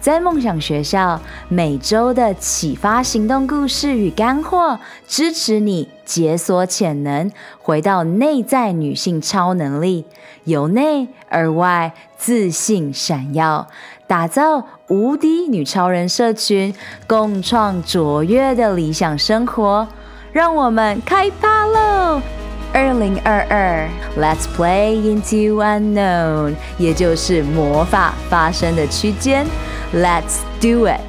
在梦想学校，每周的启发行动故事与干货，支持你解锁潜能，回到内在女性超能力，由内而外自信闪耀，打造无敌女超人社群，共创卓越的理想生活。让我们开趴喽！二零二二，Let's play into unknown，也就是魔法发生的区间。Let's do it！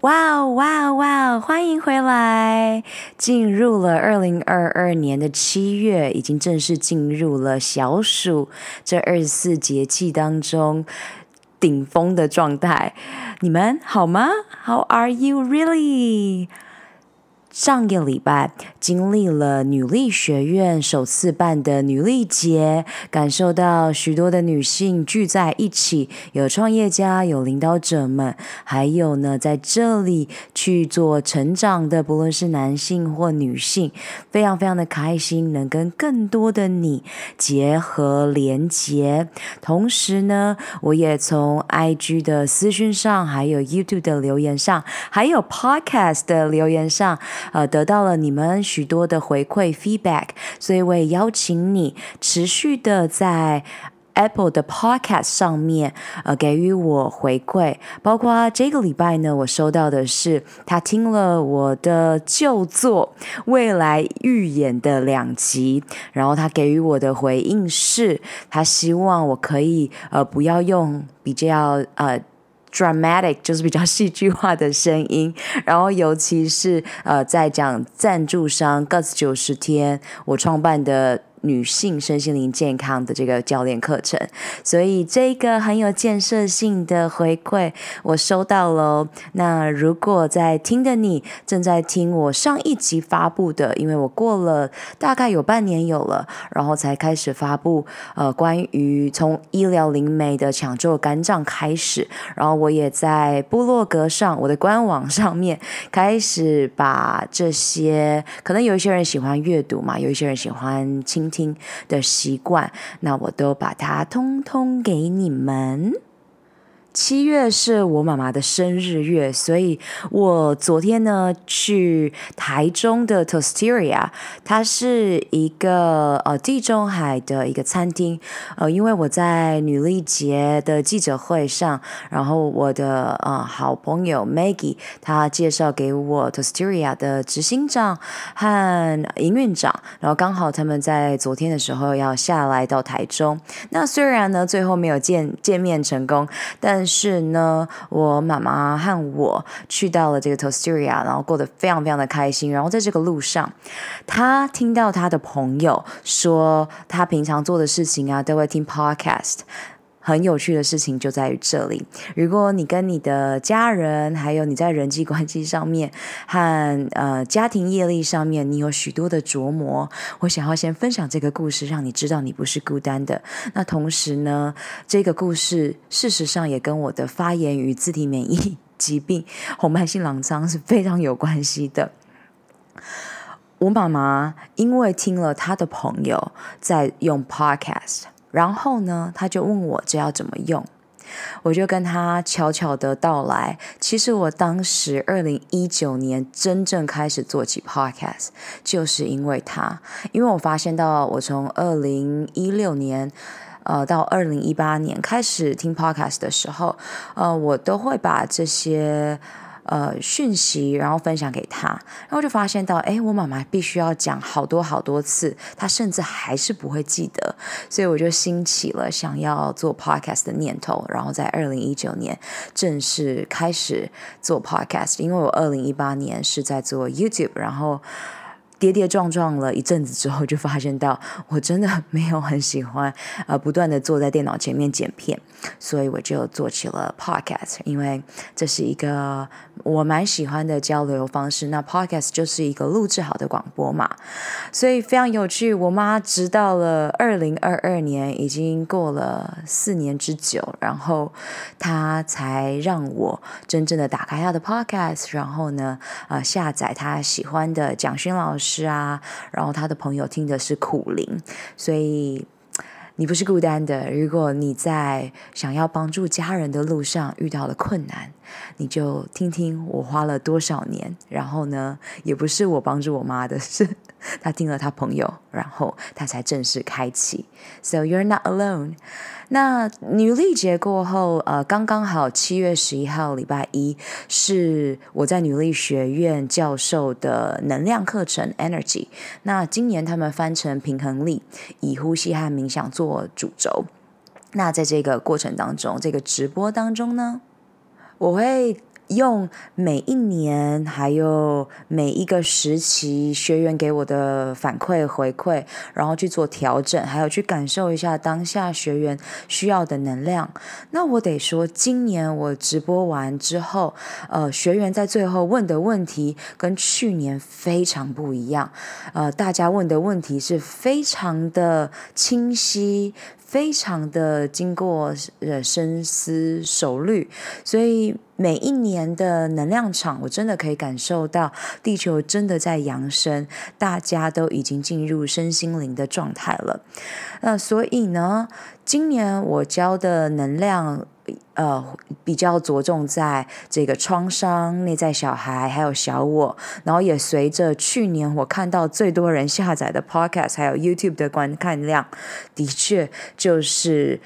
哇哦哇哦哇哦！欢迎回来！进入了二零二二年的七月，已经正式进入了小暑这二十四节气当中顶峰的状态。你们好吗？How are you really？上个礼拜经历了女力学院首次办的女力节，感受到许多的女性聚在一起，有创业家，有领导者们，还有呢在这里去做成长的，不论是男性或女性，非常非常的开心，能跟更多的你结合连结。同时呢，我也从 IG 的私讯上，还有 YouTube 的留言上，还有 Podcast 的留言上。呃，得到了你们许多的回馈 feedback，所以我也邀请你持续的在 Apple 的 Podcast 上面呃给予我回馈，包括这个礼拜呢，我收到的是他听了我的旧作《未来预言》的两集，然后他给予我的回应是，他希望我可以呃不要用比较呃。Dramatic 就是比较戏剧化的声音，然后尤其是呃，在讲赞助商 Guts 九十天，我创办的。女性身心灵健康的这个教练课程，所以这个很有建设性的回馈我收到了。那如果在听的你正在听我上一集发布的，因为我过了大概有半年有了，然后才开始发布呃关于从医疗灵媒的抢救肝脏开始，然后我也在部落格上我的官网上面开始把这些可能有一些人喜欢阅读嘛，有一些人喜欢听。听的习惯，那我都把它通通给你们。七月是我妈妈的生日月，所以我昨天呢去台中的 Tosteria，它是一个呃地中海的一个餐厅。呃，因为我在女力节的记者会上，然后我的呃好朋友 Maggie 她介绍给我 Tosteria 的执行长和营运长，然后刚好他们在昨天的时候要下来到台中。那虽然呢最后没有见见面成功，但是呢，我妈妈和我去到了这个 Tosteria，然后过得非常非常的开心。然后在这个路上，他听到他的朋友说，他平常做的事情啊，都会听 Podcast。很有趣的事情就在于这里。如果你跟你的家人，还有你在人际关系上面和呃家庭业力上面，你有许多的琢磨，我想要先分享这个故事，让你知道你不是孤单的。那同时呢，这个故事事实上也跟我的发炎与自体免疫 疾病红斑性狼疮是非常有关系的。我妈妈因为听了她的朋友在用 Podcast。然后呢，他就问我这要怎么用，我就跟他悄悄的道来。其实我当时二零一九年真正开始做起 Podcast，就是因为他，因为我发现到我从二零一六年，呃，到二零一八年开始听 Podcast 的时候，呃，我都会把这些。呃，讯息，然后分享给他，然后就发现到，哎，我妈妈必须要讲好多好多次，她甚至还是不会记得，所以我就兴起了想要做 podcast 的念头，然后在二零一九年正式开始做 podcast，因为我二零一八年是在做 YouTube，然后跌跌撞撞了一阵子之后，就发现到我真的没有很喜欢呃不断的坐在电脑前面剪片，所以我就做起了 podcast，因为这是一个我蛮喜欢的交流方式。那 podcast 就是一个录制好的广播嘛，所以非常有趣。我妈直到了二零二二年，已经过了四年之久，然后她才让我真正的打开她的 podcast，然后呢，呃，下载她喜欢的蒋勋老师。是啊，然后他的朋友听的是苦灵，所以你不是孤单的。如果你在想要帮助家人的路上遇到了困难，你就听听我花了多少年。然后呢，也不是我帮助我妈的，是他听了他朋友，然后他才正式开启。So you're not alone. 那女力节过后，呃，刚刚好七月十一号礼拜一是我在女力学院教授的能量课程 Energy。那今年他们翻成平衡力，以呼吸和冥想做主轴。那在这个过程当中，这个直播当中呢，我会。用每一年，还有每一个时期学员给我的反馈回馈，然后去做调整，还有去感受一下当下学员需要的能量。那我得说，今年我直播完之后，呃，学员在最后问的问题跟去年非常不一样。呃，大家问的问题是非常的清晰。非常的经过呃深思熟虑，所以每一年的能量场，我真的可以感受到地球真的在扬升，大家都已经进入身心灵的状态了。那所以呢，今年我教的能量。呃，比较着重在这个创伤、内在小孩，还有小我，然后也随着去年我看到最多人下载的 Podcast，还有 YouTube 的观看量，的确就是。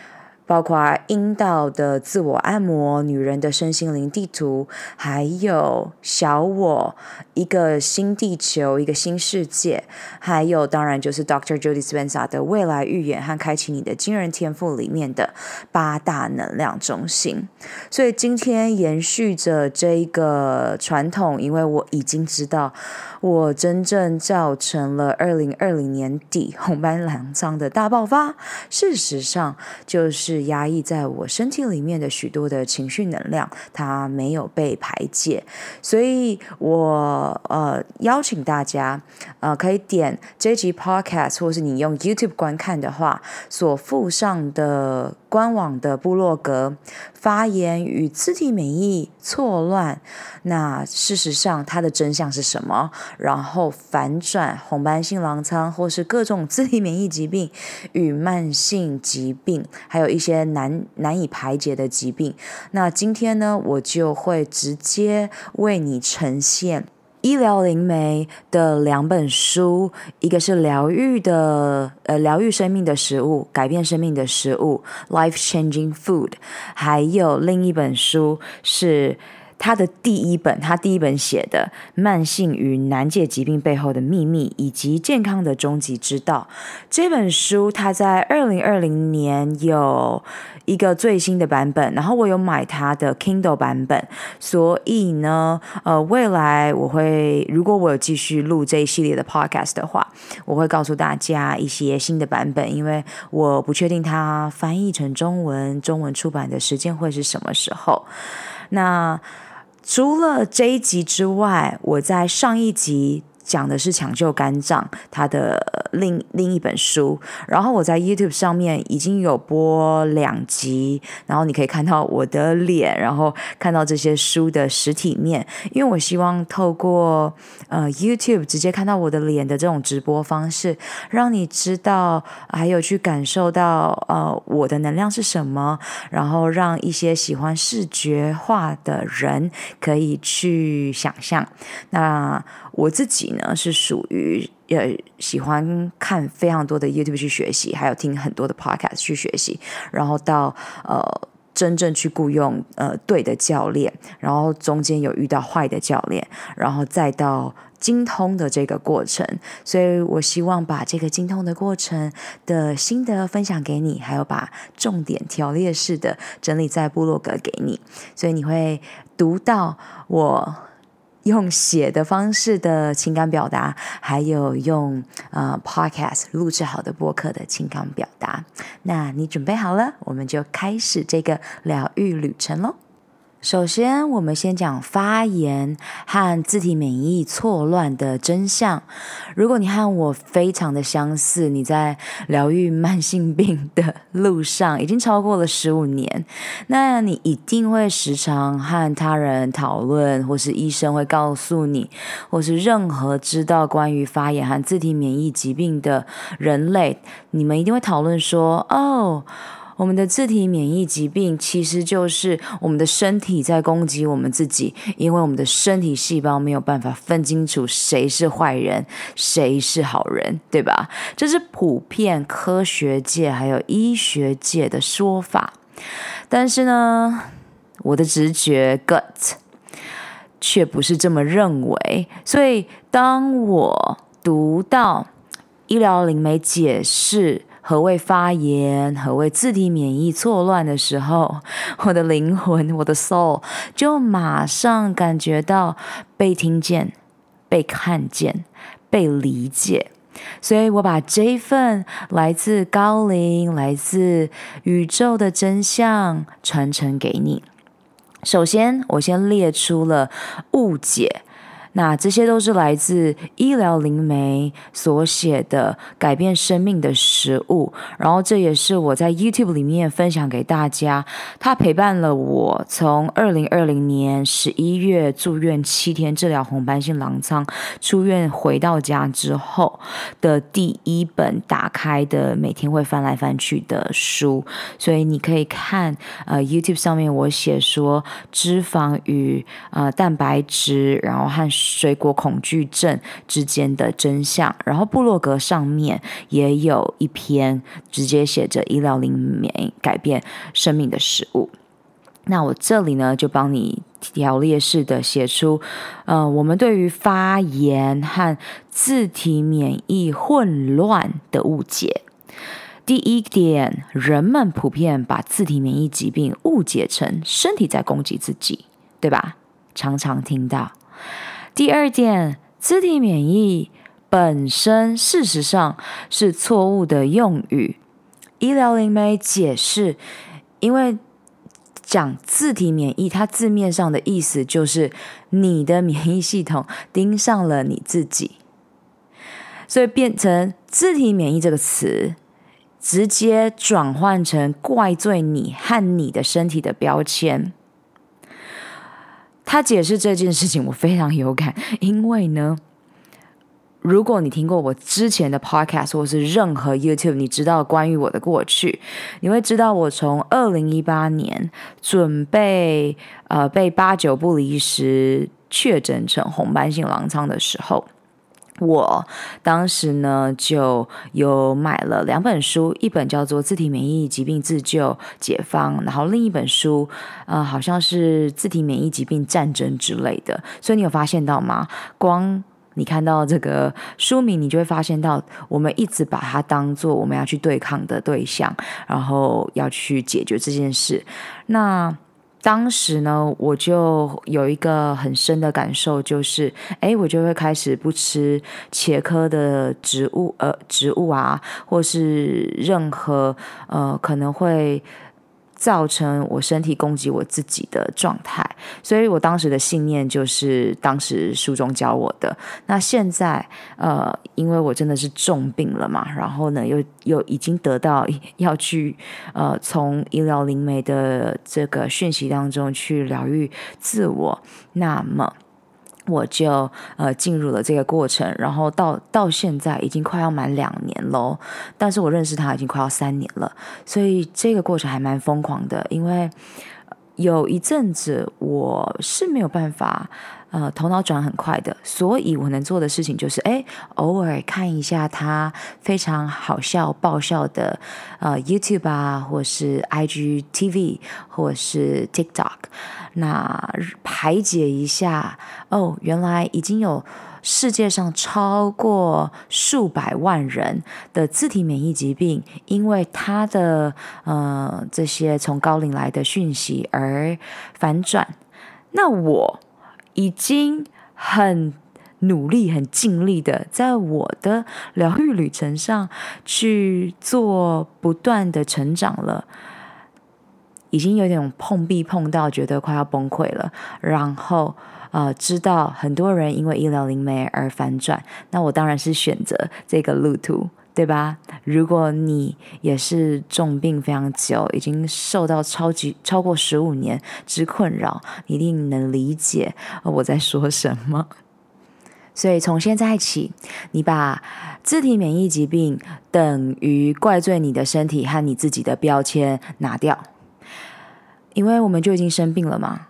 包括阴道的自我按摩、女人的身心灵地图，还有小我一个新地球、一个新世界，还有当然就是 Dr. Judy Spencer 的未来预言和开启你的惊人天赋里面的八大能量中心。所以今天延续着这一个传统，因为我已经知道。我真正造成了二零二零年底红斑狼疮的大爆发，事实上就是压抑在我身体里面的许多的情绪能量，它没有被排解，所以我呃邀请大家呃可以点这集 Podcast，或是你用 YouTube 观看的话，所附上的。官网的部落格发言与自体免疫错乱，那事实上它的真相是什么？然后反转红斑性狼疮或是各种自体免疫疾病与慢性疾病，还有一些难难以排解的疾病。那今天呢，我就会直接为你呈现。医疗灵媒的两本书，一个是疗愈的，呃，疗愈生命的食物，改变生命的食物，Life Changing Food，还有另一本书是。他的第一本，他第一本写的《慢性与难解疾病背后的秘密》以及健康的终极之道这本书，他在二零二零年有一个最新的版本，然后我有买它的 Kindle 版本，所以呢，呃，未来我会如果我有继续录这一系列的 Podcast 的话，我会告诉大家一些新的版本，因为我不确定它翻译成中文、中文出版的时间会是什么时候，那。除了这一集之外，我在上一集。讲的是抢救肝脏，他的另另一本书。然后我在 YouTube 上面已经有播两集，然后你可以看到我的脸，然后看到这些书的实体面。因为我希望透过呃 YouTube 直接看到我的脸的这种直播方式，让你知道，还有去感受到呃我的能量是什么，然后让一些喜欢视觉化的人可以去想象。那我自己呢，是属于呃喜欢看非常多的 YouTube 去学习，还有听很多的 Podcast 去学习，然后到呃真正去雇佣呃对的教练，然后中间有遇到坏的教练，然后再到精通的这个过程。所以我希望把这个精通的过程的心得分享给你，还有把重点条列式的整理在部落格给你，所以你会读到我。用写的方式的情感表达，还有用呃 podcast 录制好的播客的情感表达。那你准备好了，我们就开始这个疗愈旅程喽。首先，我们先讲发炎和自体免疫错乱的真相。如果你和我非常的相似，你在疗愈慢性病的路上已经超过了十五年，那你一定会时常和他人讨论，或是医生会告诉你，或是任何知道关于发炎和自体免疫疾病的人类，你们一定会讨论说：“哦。”我们的自体免疫疾病其实就是我们的身体在攻击我们自己，因为我们的身体细胞没有办法分清楚谁是坏人，谁是好人，对吧？这是普遍科学界还有医学界的说法。但是呢，我的直觉 gut 却不是这么认为。所以当我读到医疗灵媒解释，何谓发炎？何谓自体免疫错乱的时候，我的灵魂，我的 soul 就马上感觉到被听见、被看见、被理解。所以我把这一份来自高龄、来自宇宙的真相传承给你。首先，我先列出了误解。那这些都是来自医疗灵媒所写的改变生命的食物，然后这也是我在 YouTube 里面分享给大家。他陪伴了我从二零二零年十一月住院七天治疗红斑性狼疮，出院回到家之后的第一本打开的每天会翻来翻去的书。所以你可以看呃 YouTube 上面我写说脂肪与呃蛋白质，然后和水果恐惧症之间的真相，然后部落格上面也有一篇直接写着医疗灵媒改变生命的食物。那我这里呢，就帮你条列式的写出，呃，我们对于发炎和自体免疫混乱的误解。第一点，人们普遍把自体免疫疾病误解成身体在攻击自己，对吧？常常听到。第二点，自体免疫本身事实上是错误的用语。医疗灵媒解释，因为讲自体免疫，它字面上的意思就是你的免疫系统盯上了你自己，所以变成自体免疫这个词，直接转换成怪罪你和你的身体的标签。他解释这件事情，我非常有感，因为呢，如果你听过我之前的 podcast 或是任何 YouTube，你知道关于我的过去，你会知道我从二零一八年准备呃被八九不离十确诊成红斑性狼疮的时候。我当时呢就有买了两本书，一本叫做《自体免疫疾病自救解方》，然后另一本书，呃，好像是《自体免疫疾病战争》之类的。所以你有发现到吗？光你看到这个书名，你就会发现到我们一直把它当做我们要去对抗的对象，然后要去解决这件事。那。当时呢，我就有一个很深的感受，就是，哎，我就会开始不吃茄科的植物，呃，植物啊，或是任何呃可能会。造成我身体攻击我自己的状态，所以我当时的信念就是当时书中教我的。那现在，呃，因为我真的是重病了嘛，然后呢，又又已经得到要去呃从医疗灵媒的这个讯息当中去疗愈自我，那么。我就呃进入了这个过程，然后到到现在已经快要满两年喽，但是我认识他已经快要三年了，所以这个过程还蛮疯狂的，因为有一阵子我是没有办法。呃，头脑转很快的，所以我能做的事情就是，哎，偶尔看一下他非常好笑、爆笑的呃 YouTube 啊，或是 IGTV，或是 TikTok，那排解一下。哦，原来已经有世界上超过数百万人的自体免疫疾病，因为他的呃这些从高领来的讯息而反转。那我。已经很努力、很尽力的，在我的疗愈旅程上去做不断的成长了，已经有点碰壁碰到，觉得快要崩溃了。然后，呃，知道很多人因为医疗灵媒而反转，那我当然是选择这个路途，对吧？如果你也是重病非常久，已经受到超级超过十五年之困扰，一定能理解我在说什么。所以从现在起，你把自体免疫疾病等于怪罪你的身体和你自己的标签拿掉，因为我们就已经生病了嘛。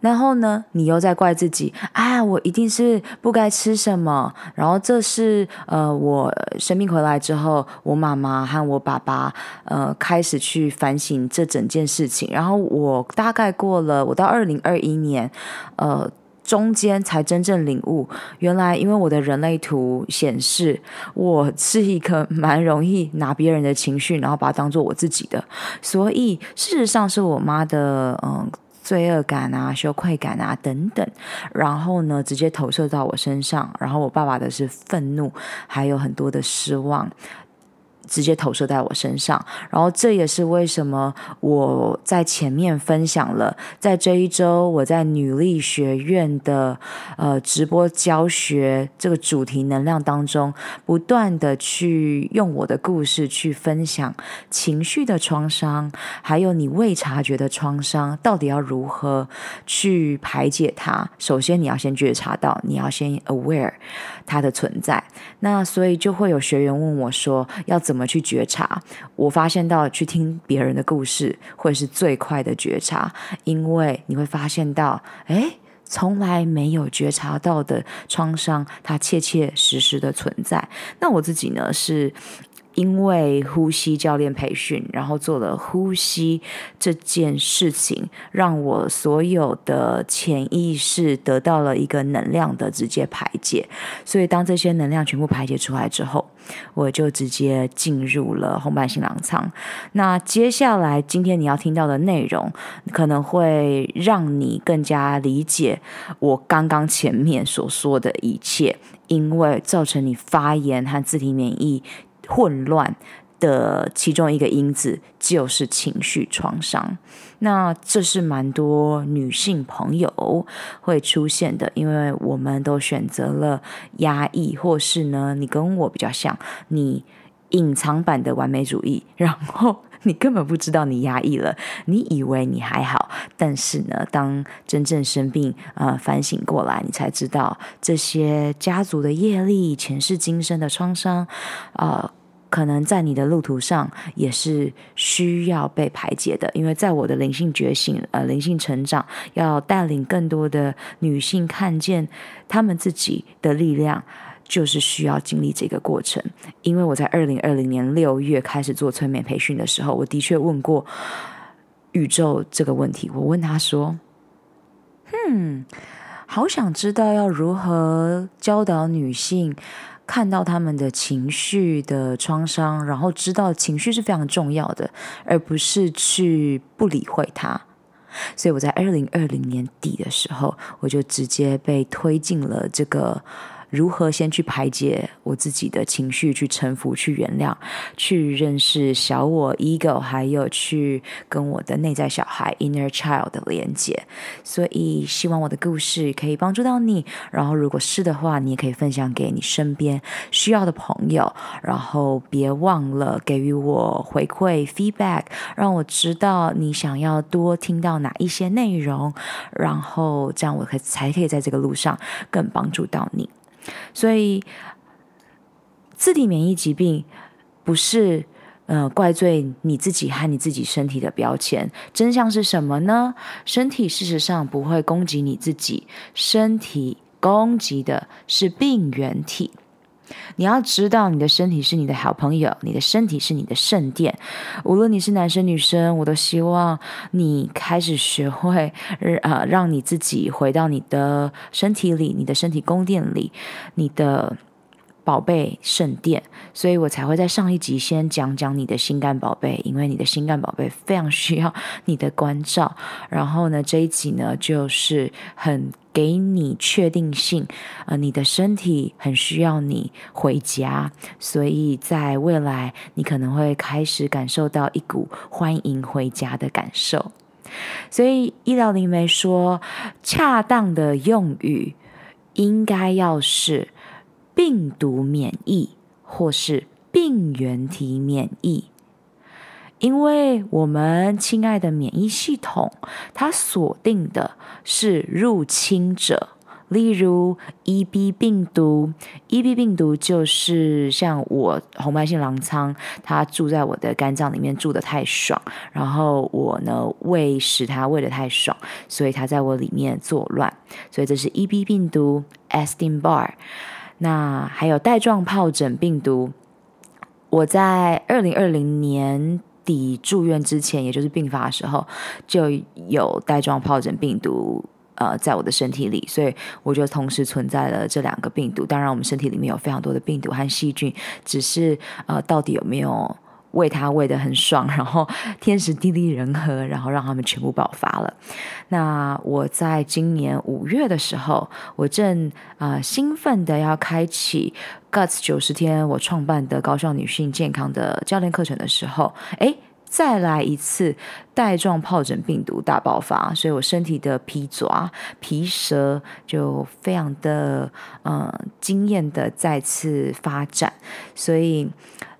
然后呢，你又在怪自己啊，我一定是不该吃什么。然后这是呃，我生病回来之后，我妈妈和我爸爸呃开始去反省这整件事情。然后我大概过了，我到二零二一年，呃。中间才真正领悟，原来因为我的人类图显示，我是一个蛮容易拿别人的情绪，然后把它当做我自己的，所以事实上是我妈的嗯罪恶感啊、羞愧感啊等等，然后呢直接投射到我身上，然后我爸爸的是愤怒，还有很多的失望。直接投射在我身上，然后这也是为什么我在前面分享了，在这一周我在女力学院的呃直播教学这个主题能量当中，不断的去用我的故事去分享情绪的创伤，还有你未察觉的创伤，到底要如何去排解它？首先你要先觉察到，你要先 aware 它的存在。那所以就会有学员问我说，要怎？怎么去觉察？我发现到去听别人的故事会是最快的觉察，因为你会发现到，哎，从来没有觉察到的创伤，它切切实实的存在。那我自己呢是。因为呼吸教练培训，然后做了呼吸这件事情，让我所有的潜意识得到了一个能量的直接排解。所以当这些能量全部排解出来之后，我就直接进入了红白新郎舱。那接下来今天你要听到的内容，可能会让你更加理解我刚刚前面所说的一切，因为造成你发炎和自体免疫。混乱的其中一个因子就是情绪创伤，那这是蛮多女性朋友会出现的，因为我们都选择了压抑，或是呢，你跟我比较像，你隐藏版的完美主义，然后你根本不知道你压抑了，你以为你还好，但是呢，当真正生病呃反省过来，你才知道这些家族的业力、前世今生的创伤，呃。可能在你的路途上也是需要被排解的，因为在我的灵性觉醒、呃灵性成长，要带领更多的女性看见她们自己的力量，就是需要经历这个过程。因为我在二零二零年六月开始做催眠培训的时候，我的确问过宇宙这个问题。我问他说：“嗯，好想知道要如何教导女性。”看到他们的情绪的创伤，然后知道情绪是非常重要的，而不是去不理会它。所以我在二零二零年底的时候，我就直接被推进了这个。如何先去排解我自己的情绪，去臣服，去原谅，去认识小我 ego，还有去跟我的内在小孩 inner child 的连接。所以希望我的故事可以帮助到你。然后如果是的话，你也可以分享给你身边需要的朋友。然后别忘了给予我回馈 feedback，让我知道你想要多听到哪一些内容。然后这样我可才可以在这个路上更帮助到你。所以，自体免疫疾病不是呃怪罪你自己和你自己身体的标签。真相是什么呢？身体事实上不会攻击你自己，身体攻击的是病原体。你要知道，你的身体是你的好朋友，你的身体是你的圣殿。无论你是男生女生，我都希望你开始学会，呃，让你自己回到你的身体里，你的身体宫殿里，你的。宝贝圣殿，所以我才会在上一集先讲讲你的心肝宝贝，因为你的心肝宝贝非常需要你的关照。然后呢，这一集呢，就是很给你确定性，呃，你的身体很需要你回家，所以在未来你可能会开始感受到一股欢迎回家的感受。所以医疗灵媒说，恰当的用语应该要是病毒免疫或是病原体免疫。因为我们亲爱的免疫系统，它锁定的是入侵者，例如 EB 病毒。EB 病毒就是像我红斑性狼疮，它住在我的肝脏里面住得太爽，然后我呢喂食它喂得太爽，所以它在我里面作乱，所以这是 EB 病毒，Estinbar。那还有带状疱疹病毒，我在二零二零年。底住院之前，也就是病发的时候，就有带状疱疹病毒呃在我的身体里，所以我就同时存在了这两个病毒。当然，我们身体里面有非常多的病毒和细菌，只是呃到底有没有喂它喂得很爽，然后天时地利人和，然后让他们全部爆发了。那我在今年五月的时候，我正啊、兴奋的要开启 Guts 九十天我创办的高效女性健康的教练课程的时候，哎，再来一次带状疱疹病毒大爆发，所以我身体的皮爪、皮蛇就非常的嗯、惊艳的再次发展，所以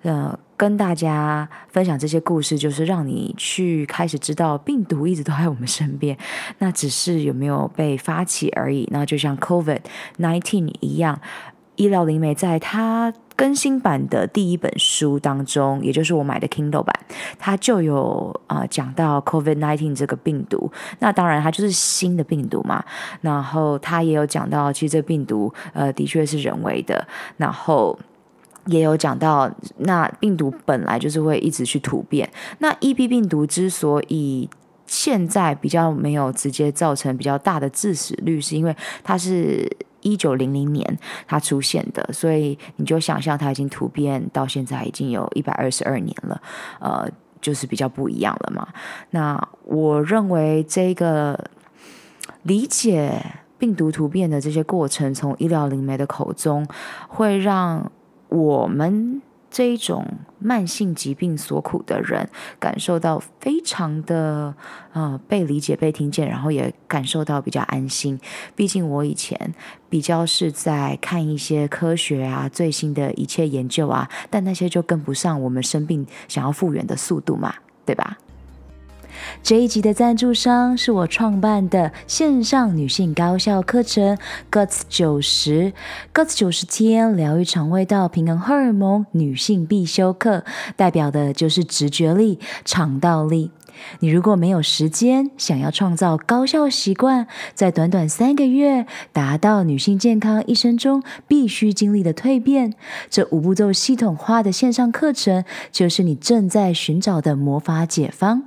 呃。跟大家分享这些故事，就是让你去开始知道病毒一直都在我们身边，那只是有没有被发起而已。那就像 COVID-19 一样，医疗灵媒在它更新版的第一本书当中，也就是我买的 Kindle 版，它就有啊、讲到 COVID-19 这个病毒。那当然它就是新的病毒嘛。然后它也有讲到，其实这病毒呃的确是人为的。然后。也有讲到，那病毒本来就是会一直去突变。那 EB 病毒之所以现在比较没有直接造成比较大的致死率，是因为它是一九零零年它出现的，所以你就想象它已经突变到现在已经有一百二十二年了，呃，就是比较不一样了嘛。那我认为这个理解病毒突变的这些过程，从医疗灵媒的口中会让。我们这一种慢性疾病所苦的人，感受到非常的呃被理解、被听见，然后也感受到比较安心。毕竟我以前比较是在看一些科学啊、最新的一切研究啊，但那些就跟不上我们生病想要复原的速度嘛，对吧？这一集的赞助商是我创办的线上女性高效课程 Guts 九十 Guts 九十天疗愈肠胃道平衡荷尔蒙女性必修课，代表的就是直觉力、肠道力。你如果没有时间，想要创造高效习惯，在短短三个月达到女性健康一生中必须经历的蜕变，这五步骤系统化的线上课程，就是你正在寻找的魔法解方。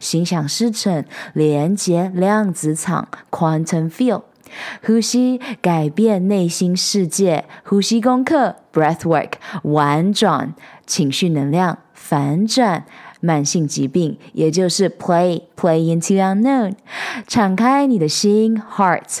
心想事成，连接量子场 （quantum field），呼吸改变内心世界，呼吸功课 （breathwork），玩转情绪能量，反转慢性疾病，也就是 play play into unknown，敞开你的心 （heart）。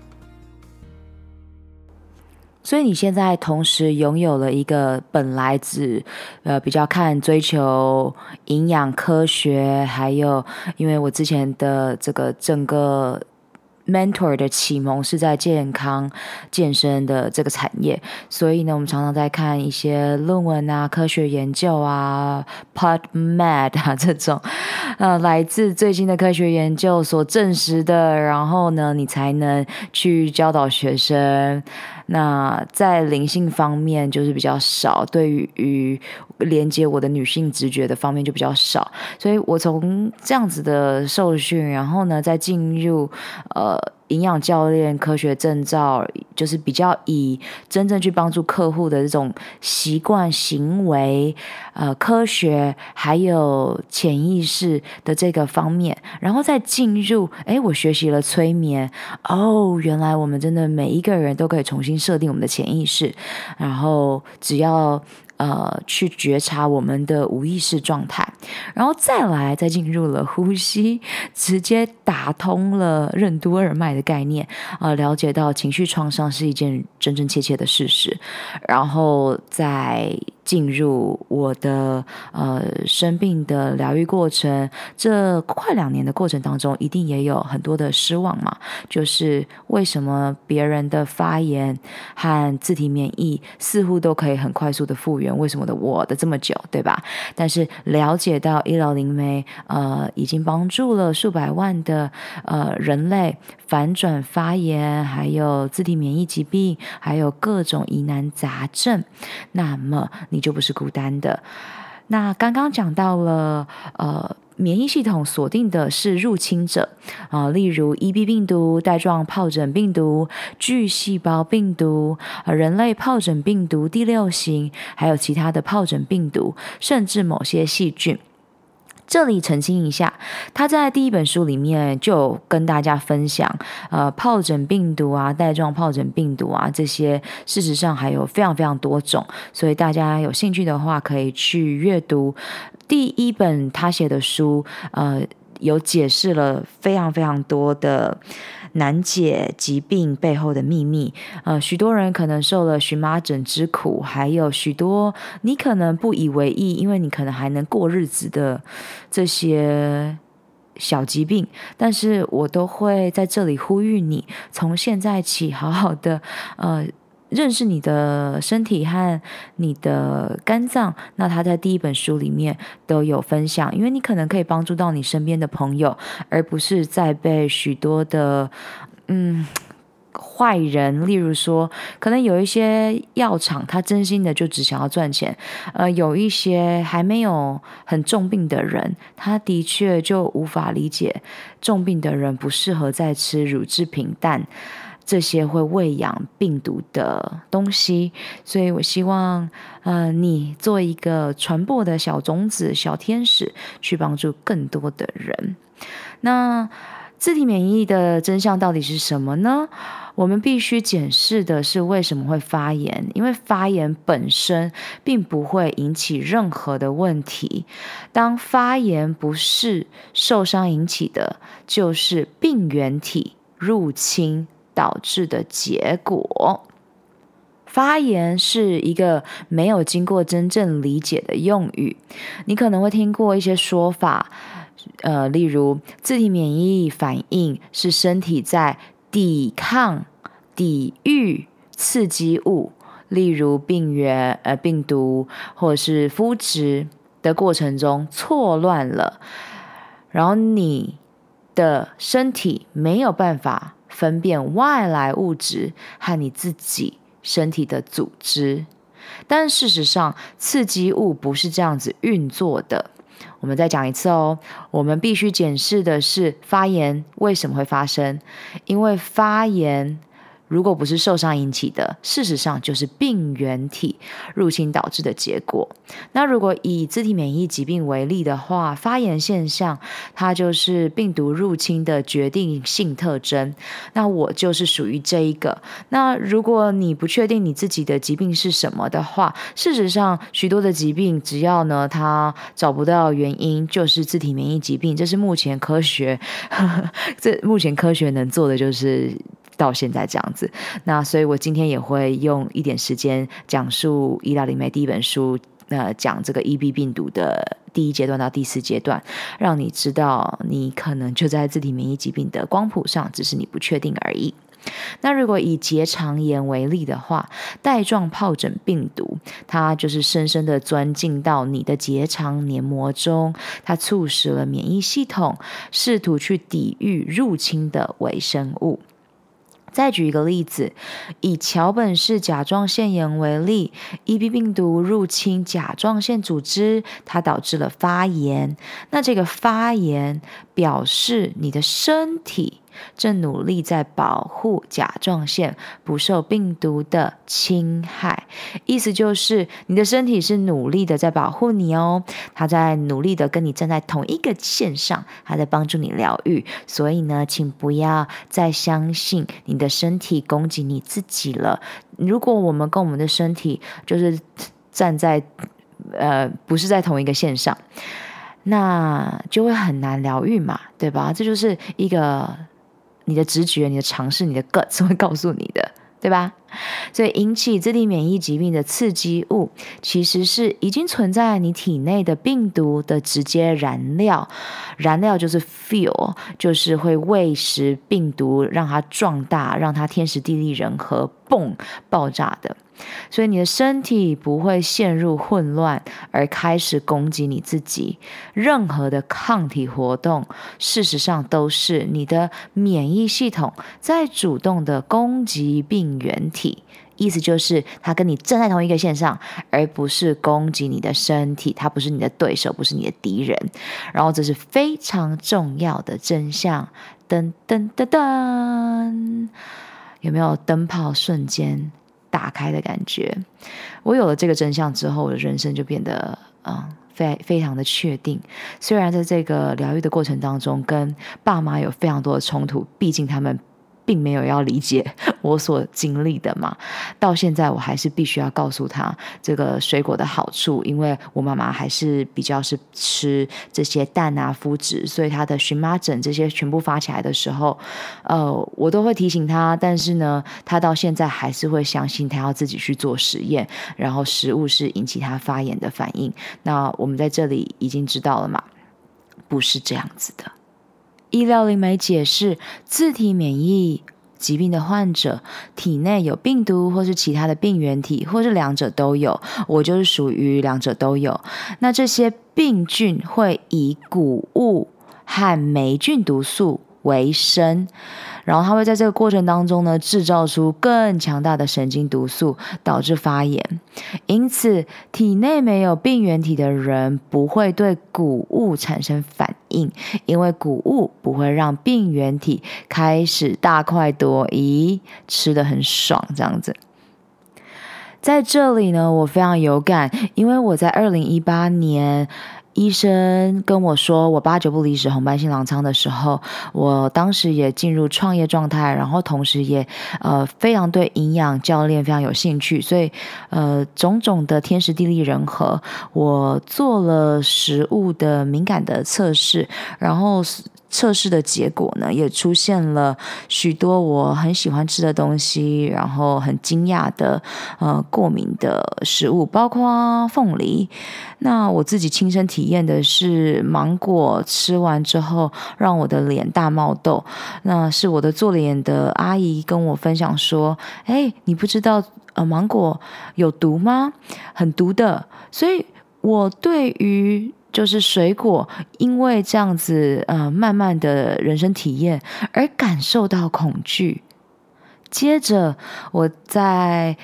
所以你现在同时拥有了一个本来只呃比较看追求营养科学，还有因为我之前的这个整个。Mentor 的启蒙是在健康健身的这个产业，所以呢，我们常常在看一些论文啊、科学研究啊、PubMed 啊这种，呃，来自最新的科学研究所证实的，然后呢，你才能去教导学生。那在灵性方面就是比较少，对于连接我的女性直觉的方面就比较少，所以我从这样子的受训，然后呢，再进入呃。营养教练科学证照，就是比较以真正去帮助客户的这种习惯行为，呃，科学还有潜意识的这个方面，然后再进入，哎，我学习了催眠，哦，原来我们真的每一个人都可以重新设定我们的潜意识，然后只要。呃，去觉察我们的无意识状态，然后再来，再进入了呼吸，直接打通了任督二脉的概念啊，呃，了解到情绪创伤是一件真真切切的事实，然后再。进入我的呃生病的疗愈过程，这快两年的过程当中，一定也有很多的失望嘛。就是为什么别人的发炎和自体免疫似乎都可以很快速的复原，为什么的我的这么久，对吧？但是了解到医疗灵媒呃已经帮助了数百万的呃人类反转发炎，还有自体免疫疾病，还有各种疑难杂症，那么。你就不是孤单的。那刚刚讲到了，呃，免疫系统锁定的是入侵者啊，例如 EB 病毒、带状疱疹病毒、巨细胞病毒、呃，人类疱疹病毒第六型，还有其他的疱疹病毒，甚至某些细菌。这里澄清一下，他在第一本书里面就跟大家分享，呃，疱疹病毒啊，带状疱疹病毒啊，这些事实上还有非常非常多种，所以大家有兴趣的话，可以去阅读第一本他写的书，呃，有解释了非常非常多的。难解疾病背后的秘密，呃，许多人可能受了荨麻疹之苦，还有许多你可能不以为意，因为你可能还能过日子的这些小疾病，但是我都会在这里呼吁你，从现在起好好的，呃。认识你的身体和你的肝脏，那他在第一本书里面都有分享，因为你可能可以帮助到你身边的朋友，而不是在被许多的嗯坏人，例如说，可能有一些药厂，他真心的就只想要赚钱，呃，有一些还没有很重病的人，他的确就无法理解重病的人不适合再吃乳制品但。这些会喂养病毒的东西，所以我希望，呃，你做一个传播的小种子、小天使，去帮助更多的人。那自体免疫的真相到底是什么呢？我们必须检视的是为什么会发炎，因为发炎本身并不会引起任何的问题。当发炎不是受伤引起的，就是病原体入侵导致的结果。发炎是一个没有经过真正理解的用语，你可能会听过一些说法，呃，例如自体免疫反应是身体在抵抗、抵御刺激物，例如病原、呃病毒或者是肤质的过程中错乱了，然后你的身体没有办法分辨外来物质和你自己。身体的组织，但事实上，刺激物不是这样子运作的。我们再讲一次哦，我们必须检视的是发炎为什么会发生，因为发炎。如果不是受伤引起的，事实上就是病原体入侵导致的结果。那如果以自体免疫疾病为例的话，发炎现象它就是病毒入侵的决定性特征。那我就是属于这一个。那如果你不确定你自己的疾病是什么的话，事实上许多的疾病只要呢它找不到原因，就是自体免疫疾病。这是目前科学，呵呵，这目前科学能做的就是。到现在这样子，那所以我今天也会用一点时间讲述伊疗灵媒第一本书，呃，讲这个 EB 病毒的第一阶段到第四阶段，让你知道你可能就在自体免疫疾病的光谱上，只是你不确定而已。那如果以结肠炎为例的话，带状疱疹病毒，它就是深深的钻进到你的结肠黏膜中，它促使了免疫系统试图去抵御入侵的微生物。再举一个例子，以桥本氏甲状腺炎为例，EB 病毒入侵甲状腺组织，它导致了发炎。那这个发炎表示你的身体。正努力在保护甲状腺不受病毒的侵害，意思就是你的身体是努力的在保护你哦，它在努力的跟你站在同一个线上，它在帮助你疗愈。所以呢，请不要再相信你的身体攻击你自己了。如果我们跟我们的身体就是站在呃不是在同一个线上，那就会很难疗愈嘛，对吧？这就是一个。你的直觉、你的尝试、你的 guts 会告诉你的，对吧？所以引起自体免疫疾病的刺激物，其实是已经存在你体内的病毒的直接燃料。燃料就是 fuel，就是会喂食病毒，让它壮大，让它天时地利人和，嘣爆炸的。所以你的身体不会陷入混乱而开始攻击你自己。任何的抗体活动，事实上都是你的免疫系统在主动的攻击病原体。意思就是，它跟你站在同一个线上，而不是攻击你的身体。它不是你的对手，不是你的敌人。然后这是非常重要的真相。噔噔噔噔，有没有灯泡瞬间打开的感觉？我有了这个真相之后，我的人生就变得啊，非非常的确定。虽然在这个疗愈的过程当中，跟爸妈有非常多的冲突，毕竟他们。并没有要理解 我所经历的嘛，到现在我还是必须要告诉他这个水果的好处，因为我妈妈还是比较是吃这些蛋啊、麸质，所以她的荨麻疹这些全部发起来的时候，呃，我都会提醒他，但是呢，他到现在还是会相信他要自己去做实验，然后食物是引起他发炎的反应。那我们在这里已经知道了嘛，不是这样子的。医疗灵媒解释，自体免疫疾病的患者体内有病毒，或是其他的病原体，或是两者都有。我就是属于两者都有。那这些病菌会以谷物和霉菌毒素为生。然后它会在这个过程当中呢，制造出更强大的神经毒素，导致发炎。因此，体内没有病原体的人不会对谷物产生反应，因为谷物不会让病原体开始大快朵颐，吃得很爽这样子。在这里呢，我非常有感，因为我在二零一八年。医生跟我说，我八九不离十红斑性狼疮的时候，我当时也进入创业状态，然后同时也呃非常对营养教练非常有兴趣，所以呃种种的天时地利人和，我做了食物的敏感的测试，然后。测试的结果呢，也出现了许多我很喜欢吃的东西，然后很惊讶的呃过敏的食物，包括凤梨。那我自己亲身体验的是芒果，吃完之后让我的脸大冒痘。那是我的做脸的阿姨跟我分享说：“哎，你不知道呃芒果有毒吗？很毒的。”所以，我对于就是水果，因为这样子，呃，慢慢的人生体验而感受到恐惧。接着，我在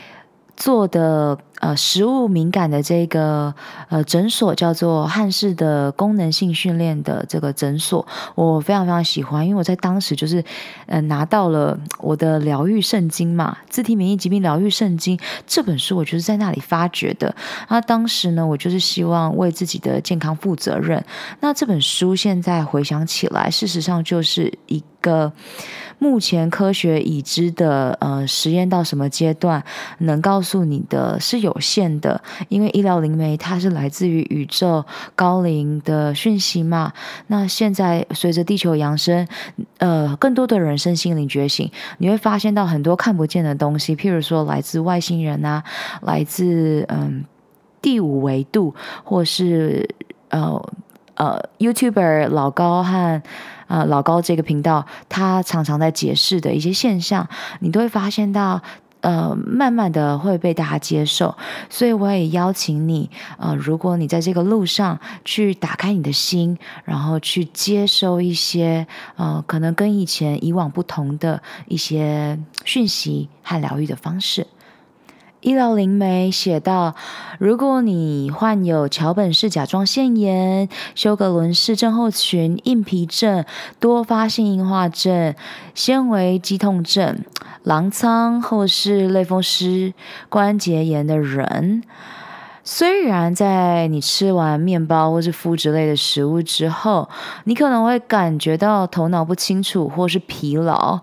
做的。呃，食物敏感的这个呃诊所叫做汉氏的功能性训练的这个诊所，我非常非常喜欢，因为我在当时就是呃拿到了我的疗愈圣经嘛，《自体免疫疾病疗愈圣经》这本书，我就是在那里发掘的。那当时呢，我就是希望为自己的健康负责任。那这本书现在回想起来，事实上就是一个。目前科学已知的，呃，实验到什么阶段，能告诉你的是有限的，因为医疗灵媒它是来自于宇宙高灵的讯息嘛。那现在随着地球扬升，呃，更多的人身心灵觉醒，你会发现到很多看不见的东西，譬如说来自外星人啊，来自嗯、第五维度，或是呃呃 YouTuber 老高和。啊、呃，老高这个频道，他常常在解释的一些现象，你都会发现到，呃，慢慢的会被大家接受。所以我也邀请你，呃，如果你在这个路上去打开你的心，然后去接收一些，呃，可能跟以前以往不同的一些讯息和疗愈的方式。医疗灵媒写道：如果你患有桥本氏甲状腺炎、休格伦氏症候群、硬皮症、多发性硬化症、纤维肌痛症、狼疮或是类风湿关节炎的人，虽然在你吃完面包或是麸质类的食物之后，你可能会感觉到头脑不清楚或是疲劳。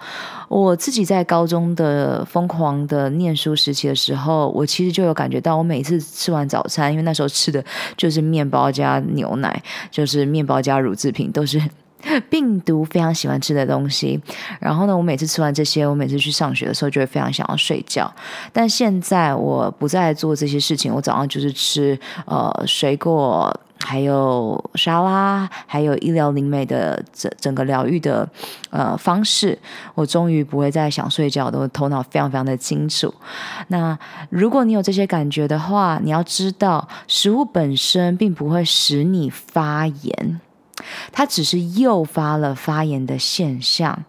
我自己在高中的疯狂的念书时期的时候，我其实就有感觉到，我每次吃完早餐，因为那时候吃的就是面包加牛奶，就是面包加乳制品，都是。病毒非常喜欢吃的东西，然后呢，我每次吃完这些，我每次去上学的时候就会非常想要睡觉。但现在我不再做这些事情，我早上就是吃呃水果，还有沙拉，还有医疗灵媒的整整个疗愈的呃方式。我终于不会再想睡觉，我头脑非常非常的清楚。那如果你有这些感觉的话，你要知道，食物本身并不会使你发炎。它只是诱发了发炎的现象，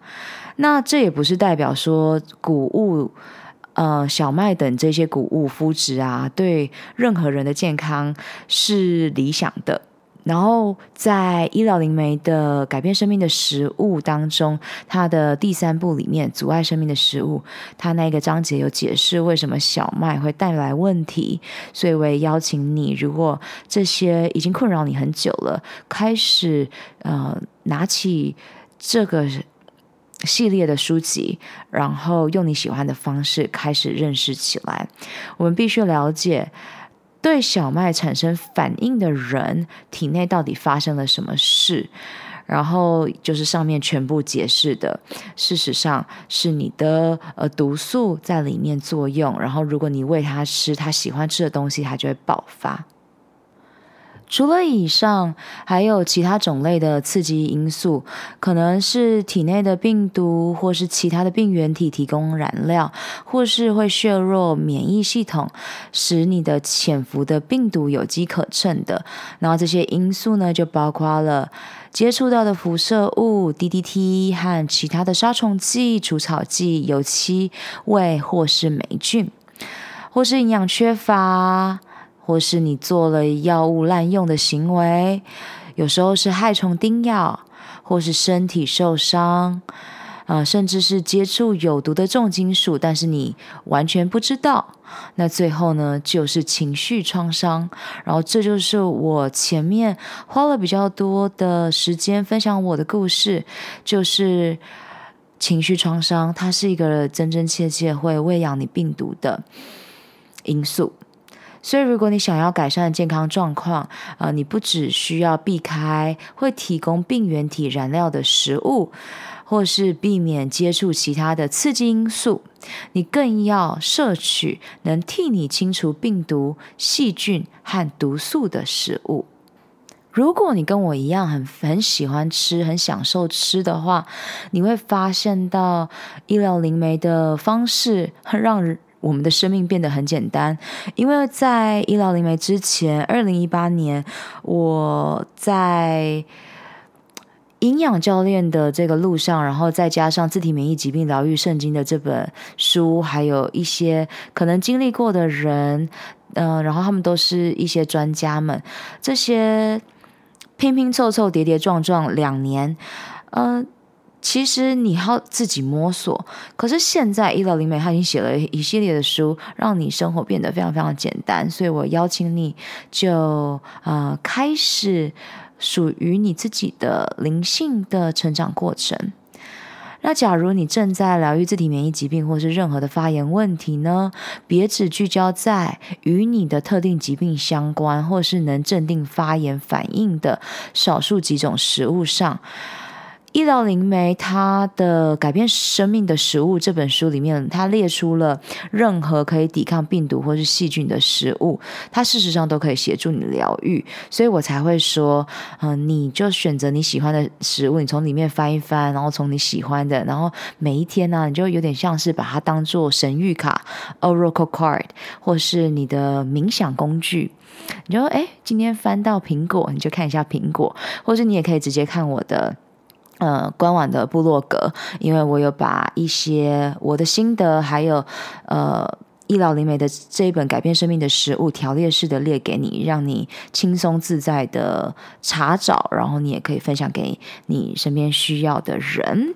那这也不是代表说谷物、呃小麦等这些谷物麸质啊，对任何人的健康是理想的。然后，在医疗灵媒的改变生命的食物当中，它的第三部里面，阻碍生命的食物，它那个章节有解释为什么小麦会带来问题。所以，我也邀请你，如果这些已经困扰你很久了，开始呃拿起这个系列的书籍，然后用你喜欢的方式开始认识起来。我们必须了解。对小麦产生反应的人，体内到底发生了什么事？然后就是上面全部解释的，事实上是你的呃毒素在里面作用。然后如果你喂它吃它喜欢吃的东西，它就会爆发。除了以上，还有其他种类的刺激因素，可能是体内的病毒，或是其他的病原体提供燃料，或是会削弱免疫系统，使你的潜伏的病毒有机可乘的。然后这些因素呢，就包括了接触到的辐射物、DDT 和其他的杀虫剂、除草剂、油漆味，或是霉菌，或是营养缺乏。或是你做了药物滥用的行为，有时候是害虫叮咬，或是身体受伤，啊、甚至是接触有毒的重金属，但是你完全不知道。那最后呢，就是情绪创伤。然后这就是我前面花了比较多的时间分享我的故事，就是情绪创伤，它是一个真真切切会喂养你病毒的因素。所以，如果你想要改善健康状况，呃，你不只需要避开会提供病原体燃料的食物，或是避免接触其他的刺激因素，你更要摄取能替你清除病毒、细菌和毒素的食物。如果你跟我一样很很喜欢吃、很享受吃的话，你会发现到医疗灵媒的方式让人。我们的生命变得很简单，因为在医疗灵媒之前，二零一八年我在营养教练的这个路上，然后再加上自体免疫疾病疗愈圣经的这本书，还有一些可能经历过的人，嗯、然后他们都是一些专家们，这些拼拼凑凑、跌跌撞撞两年，嗯、呃。其实你要自己摸索，可是现在医疗灵美他已经写了一系列的书，让你生活变得非常非常简单。所以我邀请你就呃开始属于你自己的灵性的成长过程。那假如你正在疗愈自体免疫疾病或是任何的发炎问题呢，别只聚焦在与你的特定疾病相关或是能镇定发炎反应的少数几种食物上。医疗灵媒它的改变生命的食物这本书里面，它列出了任何可以抵抗病毒或是细菌的食物，它事实上都可以协助你疗愈，所以我才会说，嗯、你就选择你喜欢的食物，你从里面翻一翻，然后从你喜欢的，然后每一天呢、你就有点像是把它当做神谕卡 （Oracle Card） 或是你的冥想工具，你就哎，今天翻到苹果，你就看一下苹果，或者你也可以直接看我的。呃，官网的部落格，因为我有把一些我的心得，还有呃医疗灵媒的这一本改变生命的食物条列式的列给你，让你轻松自在的查找，然后你也可以分享给你身边需要的人，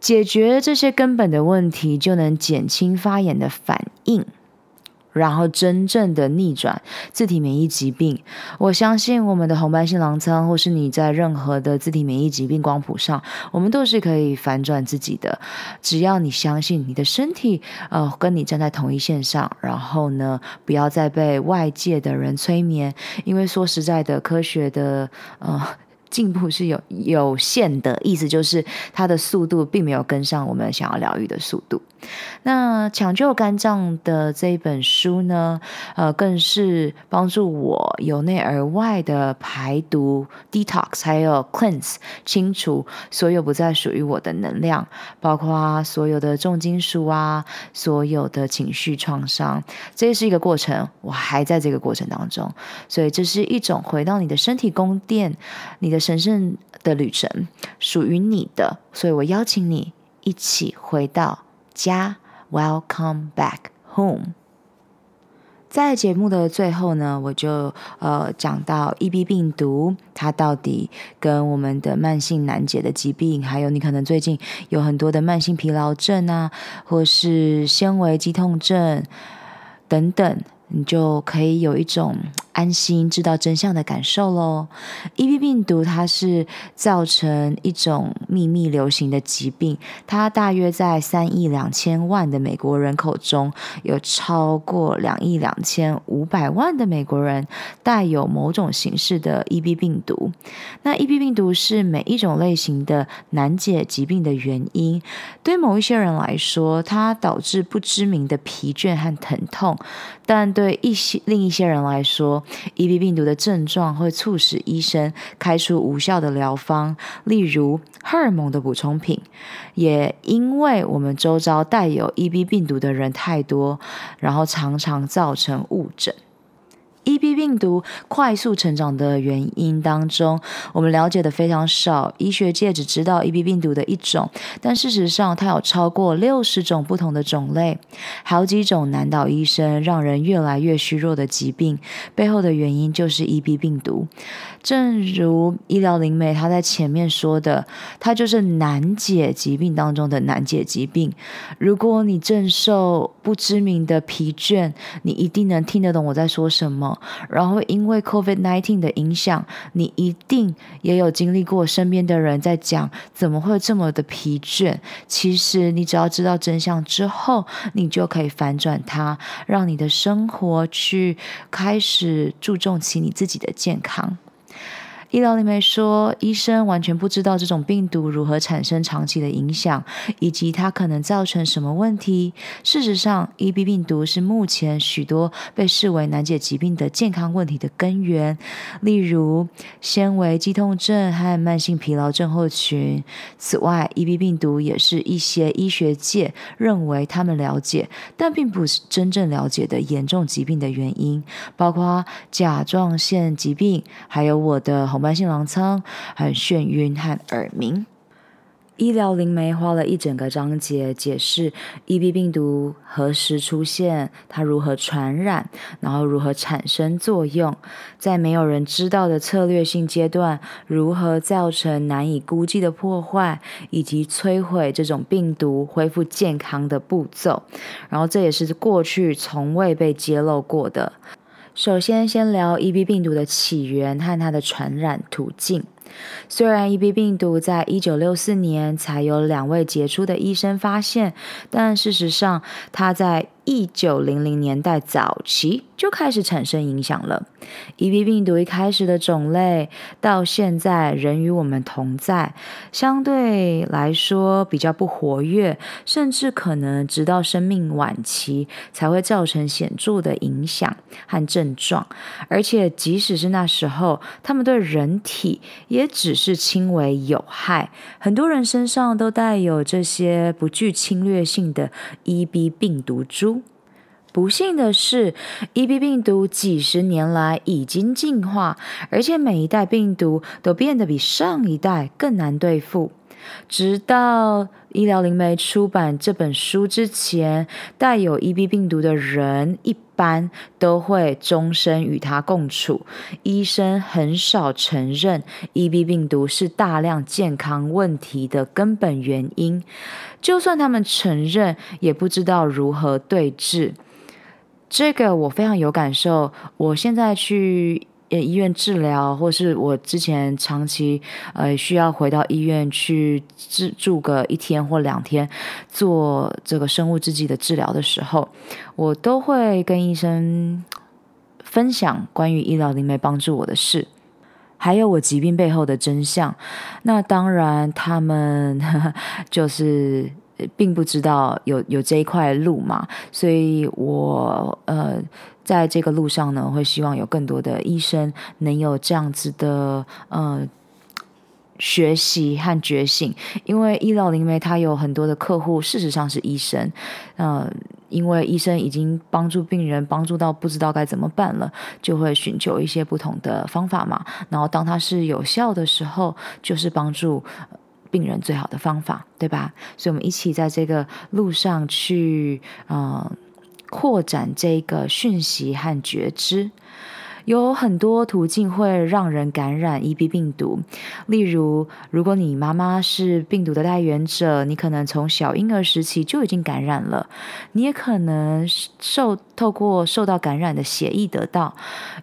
解决这些根本的问题，就能减轻发炎的反应。然后真正的逆转自体免疫疾病，我相信我们的红斑性狼疮，或是你在任何的自体免疫疾病光谱上，我们都是可以反转自己的。只要你相信你的身体，呃，跟你站在同一线上，然后呢，不要再被外界的人催眠，因为说实在的，科学的，呃。进步是有有限的，意思就是它的速度并没有跟上我们想要疗愈的速度。那抢救肝脏的这一本书呢，呃，更是帮助我由内而外的排毒 （detox） 还有 cleanse 清除所有不再属于我的能量，包括所有的重金属啊，所有的情绪创伤。这是一个过程，我还在这个过程当中，所以这是一种回到你的身体宫殿，你的。神圣的旅程属于你的，所以我邀请你一起回到家。Welcome back home。在节目的最后呢，我就呃讲到 EB 病毒，它到底跟我们的慢性难解的疾病，还有你可能最近有很多的慢性疲劳症啊，或是纤维肌痛症等等，你就可以有一种。安心知道真相的感受喽。EB 病毒它是造成一种秘密流行的疾病，它大约在三亿两千万的美国人口中，有超过两亿两千五百万的美国人带有某种形式的 EB 病毒。那 EB 病毒是每一种类型的难解疾病的原因。对某一些人来说，它导致不知名的疲倦和疼痛，但对一些另一些人来说，EB 病毒的症状会促使医生开出无效的疗方，例如荷尔蒙的补充品。也因为我们周遭带有 EB 病毒的人太多，然后常常造成误诊。EB 病毒快速成长的原因当中，我们了解的非常少。医学界只知道 EB 病毒的一种，但事实上它有超过六十种不同的种类，好几种难倒医生、让人越来越虚弱的疾病，背后的原因就是 EB 病毒。正如医疗灵媒他在前面说的，它就是难解疾病当中的难解疾病。如果你正受不知名的疲倦，你一定能听得懂我在说什么。然后因为 COVID-19 的影响，你一定也有经历过身边的人在讲怎么会这么的疲倦。其实你只要知道真相之后，你就可以反转它，让你的生活去开始注重起你自己的健康。医疗灵媒说，医生完全不知道这种病毒如何产生长期的影响，以及它可能造成什么问题。事实上，EB 病毒是目前许多被视为难解疾病的健康问题的根源，例如纤维肌痛症和慢性疲劳症候群。此外，EB 病毒也是一些医学界认为他们了解，但并不是真正了解的严重疾病的原因，包括甲状腺疾病，还有我的。红斑性狼疮，还有眩晕和耳鸣。医疗灵媒花了一整个章节解释 EB 病毒何时出现，它如何传染，然后如何产生作用，在没有人知道的策略性阶段，如何造成难以估计的破坏，以及摧毁这种病毒恢复健康的步骤。然后这也是过去从未被揭露过的。首先，先聊 EB 病毒的起源和它的传染途径。虽然 EB 病毒在一九六四年才有两位杰出的医生发现，但事实上，它在一九零零年代早期就开始产生影响了。EB 病毒一开始的种类到现在仍与我们同在，相对来说比较不活跃，甚至可能直到生命晚期才会造成显著的影响和症状。而且即使是那时候，他们对人体也只是轻微有害。很多人身上都带有这些不具侵略性的 EB 病毒株。不幸的是，EB 病毒几十年来已经进化，而且每一代病毒都变得比上一代更难对付。直到医疗灵媒出版这本书之前，带有 EB 病毒的人一般都会终身与它共处。医生很少承认 EB 病毒是大量健康问题的根本原因，就算他们承认，也不知道如何对治。这个我非常有感受。我现在去呃医院治疗，或是我之前长期呃需要回到医院去治住个一天或两天，做这个生物制剂的治疗的时候，我都会跟医生分享关于医疗灵媒帮助我的事，还有我疾病背后的真相。那当然，他们呵呵就是。并不知道有有这一块路嘛，所以我呃在这个路上呢，会希望有更多的医生能有这样子的呃学习和觉醒，因为医疗灵媒他有很多的客户，事实上是医生，呃，因为医生已经帮助病人帮助到不知道该怎么办了，就会寻求一些不同的方法嘛，然后当它是有效的时候，就是帮助。病人最好的方法，对吧？所以，我们一起在这个路上去，呃，扩展这个讯息和觉知。有很多途径会让人感染 EB 病毒，例如，如果你妈妈是病毒的带源者，你可能从小婴儿时期就已经感染了。你也可能受透过受到感染的血液得到。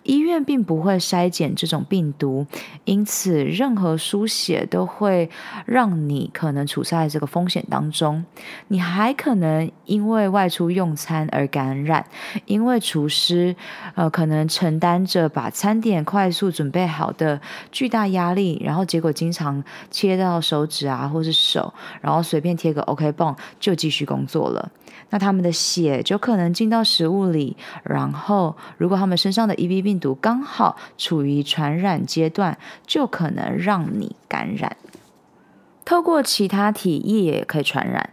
医院并不会筛检这种病毒，因此任何输血都会让你可能处在这个风险当中。你还可能因为外出用餐而感染，因为厨师呃可能承担。着把餐点快速准备好的巨大压力，然后结果经常切到手指啊，或是手，然后随便贴个 OK 绷就继续工作了。那他们的血就可能进到食物里，然后如果他们身上的 EB 病毒刚好处于传染阶段，就可能让你感染。透过其他体液也可以传染。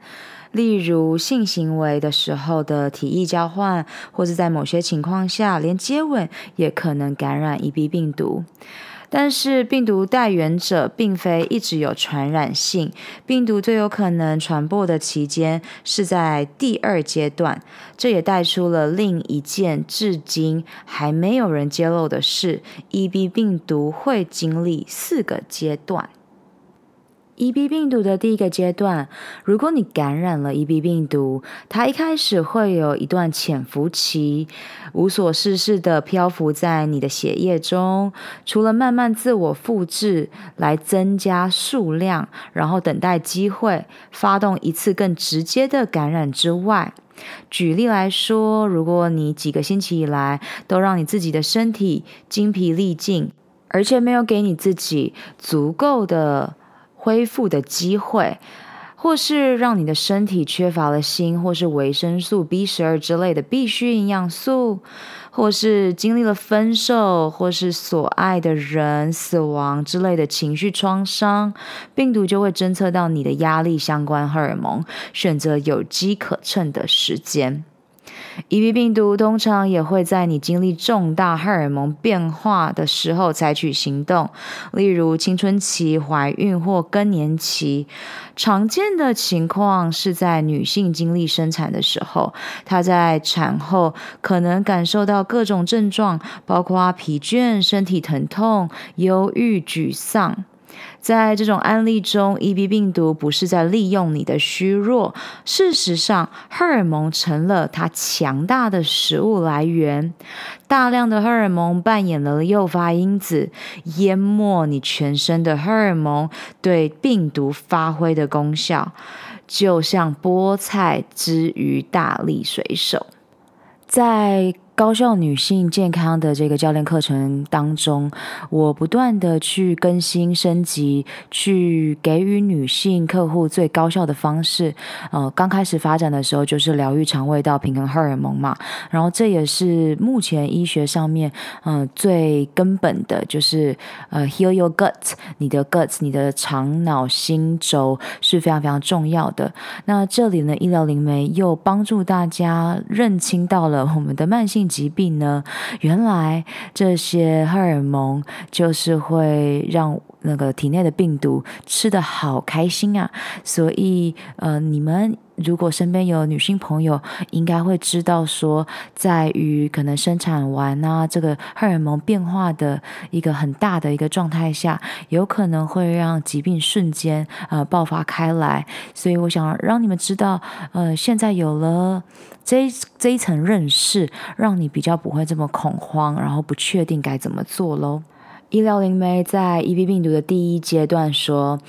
例如性行为的时候的体液交换，或是在某些情况下，连接吻也可能感染 EB 病毒。但是病毒带源者并非一直有传染性，病毒最有可能传播的期间是在第二阶段。这也带出了另一件至今还没有人揭露的事：EB 病毒会经历四个阶段。EB 病毒的第一个阶段，如果你感染了 EB 病毒，它一开始会有一段潜伏期，无所事事的漂浮在你的血液中，除了慢慢自我复制来增加数量，然后等待机会发动一次更直接的感染之外，举例来说，如果你几个星期以来都让你自己的身体精疲力尽，而且没有给你自己足够的恢复的机会，或是让你的身体缺乏了锌或是维生素 B 十二之类的必需营养素，或是经历了分手或是所爱的人死亡之类的情绪创伤，病毒就会侦测到你的压力相关荷尔蒙，选择有机可乘的时间。EB 病毒通常也会在你经历重大荷尔蒙变化的时候采取行动，例如青春期、怀孕或更年期。常见的情况是在女性经历生产的时候，她在产后可能感受到各种症状，包括疲倦、身体疼痛、忧郁、沮丧。在这种案例中，EB 病毒不是在利用你的虚弱，事实上，荷尔蒙成了它强大的食物来源。大量的荷尔蒙扮演了诱发因子，淹没你全身的荷尔蒙对病毒发挥的功效，就像菠菜之于大力水手，在。高效女性健康的这个教练课程当中，我不断的去更新升级，去给予女性客户最高效的方式。呃，刚开始发展的时候就是疗愈肠胃道、平衡荷尔蒙嘛，然后这也是目前医学上面嗯、最根本的，就是呃 heal your gut，你的 gut，你的肠脑心轴是非常非常重要的。那这里呢，医疗灵媒又帮助大家认清到了我们的慢性。疾病呢？原来这些荷尔蒙就是会让那个体内的病毒吃的好开心啊！所以，呃，你们如果身边有女性朋友，应该会知道说，在于可能生产完啊，这个荷尔蒙变化的一个很大的一个状态下，有可能会让疾病瞬间呃爆发开来。所以，我想让你们知道，呃，现在有了。这这一层认识，让你比较不会这么恐慌，然后不确定该怎么做喽。医疗灵媒在 EB 病毒的第一阶段说，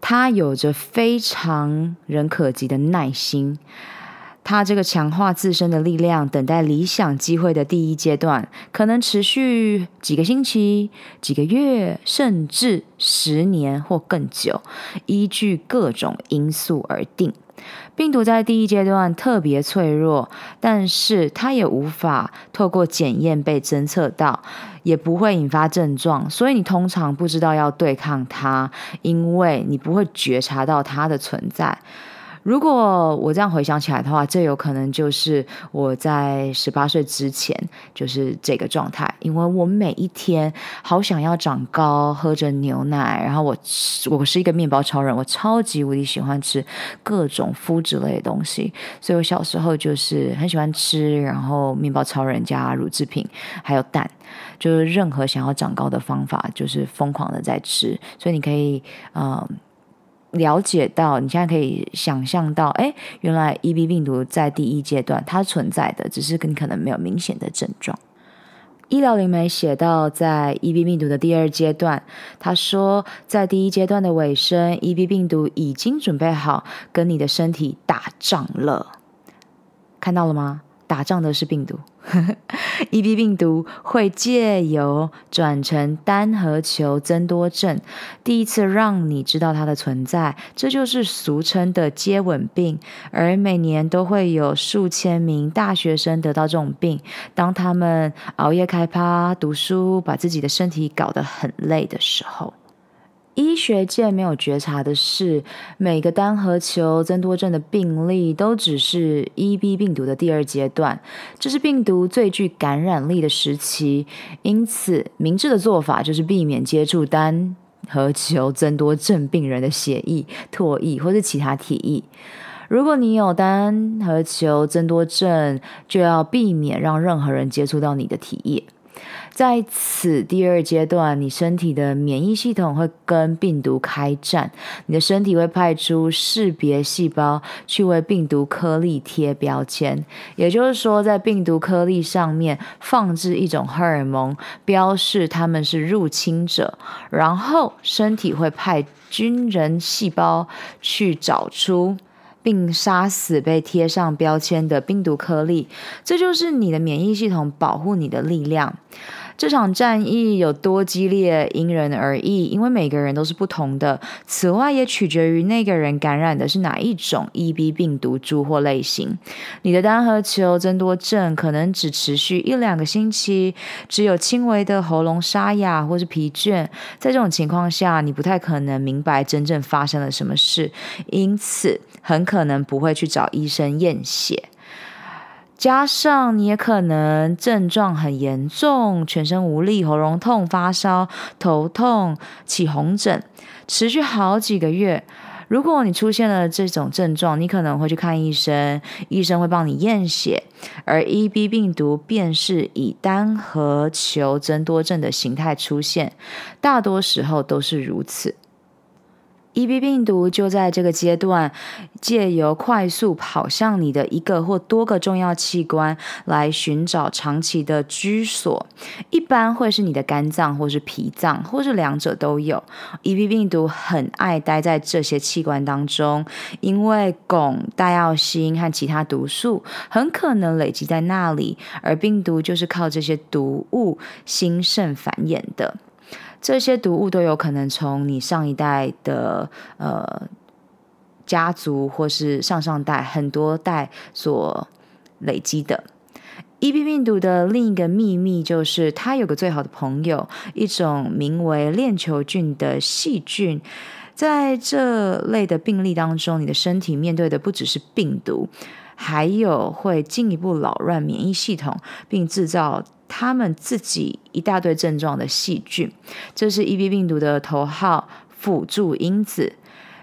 他有着非常人可及的耐心。他这个强化自身的力量，等待理想机会的第一阶段，可能持续几个星期、几个月，甚至十年或更久，依据各种因素而定。病毒在第一阶段特别脆弱，但是它也无法透过检验被侦测到，也不会引发症状，所以你通常不知道要对抗它，因为你不会觉察到它的存在。如果我这样回想起来的话，这有可能就是我在十八岁之前就是这个状态，因为我每一天好想要长高，喝着牛奶，然后我我是一个面包超人，我超级无敌喜欢吃各种麸质类的东西，所以我小时候就是很喜欢吃，然后面包超人加乳制品，还有蛋，就是任何想要长高的方法，就是疯狂的在吃，所以你可以嗯。了解到，你现在可以想象到，哎，原来 EB 病毒在第一阶段它存在的，只是你可能没有明显的症状。医疗灵媒写到，在 EB 病毒的第二阶段，他说，在第一阶段的尾声，EB 病毒已经准备好跟你的身体打仗了，看到了吗？打仗的是病毒。EB 病毒会借由转成单核球增多症，第一次让你知道它的存在，这就是俗称的接吻病。而每年都会有数千名大学生得到这种病，当他们熬夜开趴、读书，把自己的身体搞得很累的时候。医学界没有觉察的是，每个单核球增多症的病例都只是 EB 病毒的第二阶段，这是病毒最具感染力的时期。因此，明智的做法就是避免接触单核球增多症病人的血液、唾液或是其他体液。如果你有单核球增多症，就要避免让任何人接触到你的体液。在此第二阶段，你身体的免疫系统会跟病毒开战，你的身体会派出识别细胞去为病毒颗粒贴标签，也就是说，在病毒颗粒上面放置一种荷尔蒙，标示他们是入侵者，然后身体会派军人细胞去找出并杀死被贴上标签的病毒颗粒，这就是你的免疫系统保护你的力量。这场战役有多激烈，因人而异，因为每个人都是不同的。此外，也取决于那个人感染的是哪一种 EB 病毒株或类型。你的单核球增多症可能只持续一两个星期，只有轻微的喉咙沙哑或是疲倦。在这种情况下，你不太可能明白真正发生了什么事，因此很可能不会去找医生验血。加上你也可能症状很严重，全身无力、喉咙痛、发烧、头痛、起红疹，持续好几个月。如果你出现了这种症状，你可能会去看医生，医生会帮你验血，而 EB 病毒便是以单核球增多症的形态出现，大多时候都是如此。EB 病毒就在这个阶段，借由快速跑向你的一个或多个重要器官来寻找长期的居所，一般会是你的肝脏或是脾脏，或是两者都有。EB 病毒很爱待在这些器官当中，因为汞、大药锌和其他毒素很可能累积在那里，而病毒就是靠这些毒物兴盛繁衍的。这些毒物都有可能从你上一代的呃家族，或是上上代很多代所累积的。EB 病毒的另一个秘密就是，它有个最好的朋友，一种名为链球菌的细菌。在这类的病例当中，你的身体面对的不只是病毒，还有会进一步扰乱免疫系统，并制造。他们自己一大堆症状的细菌，这是 EB 病毒的头号辅助因子。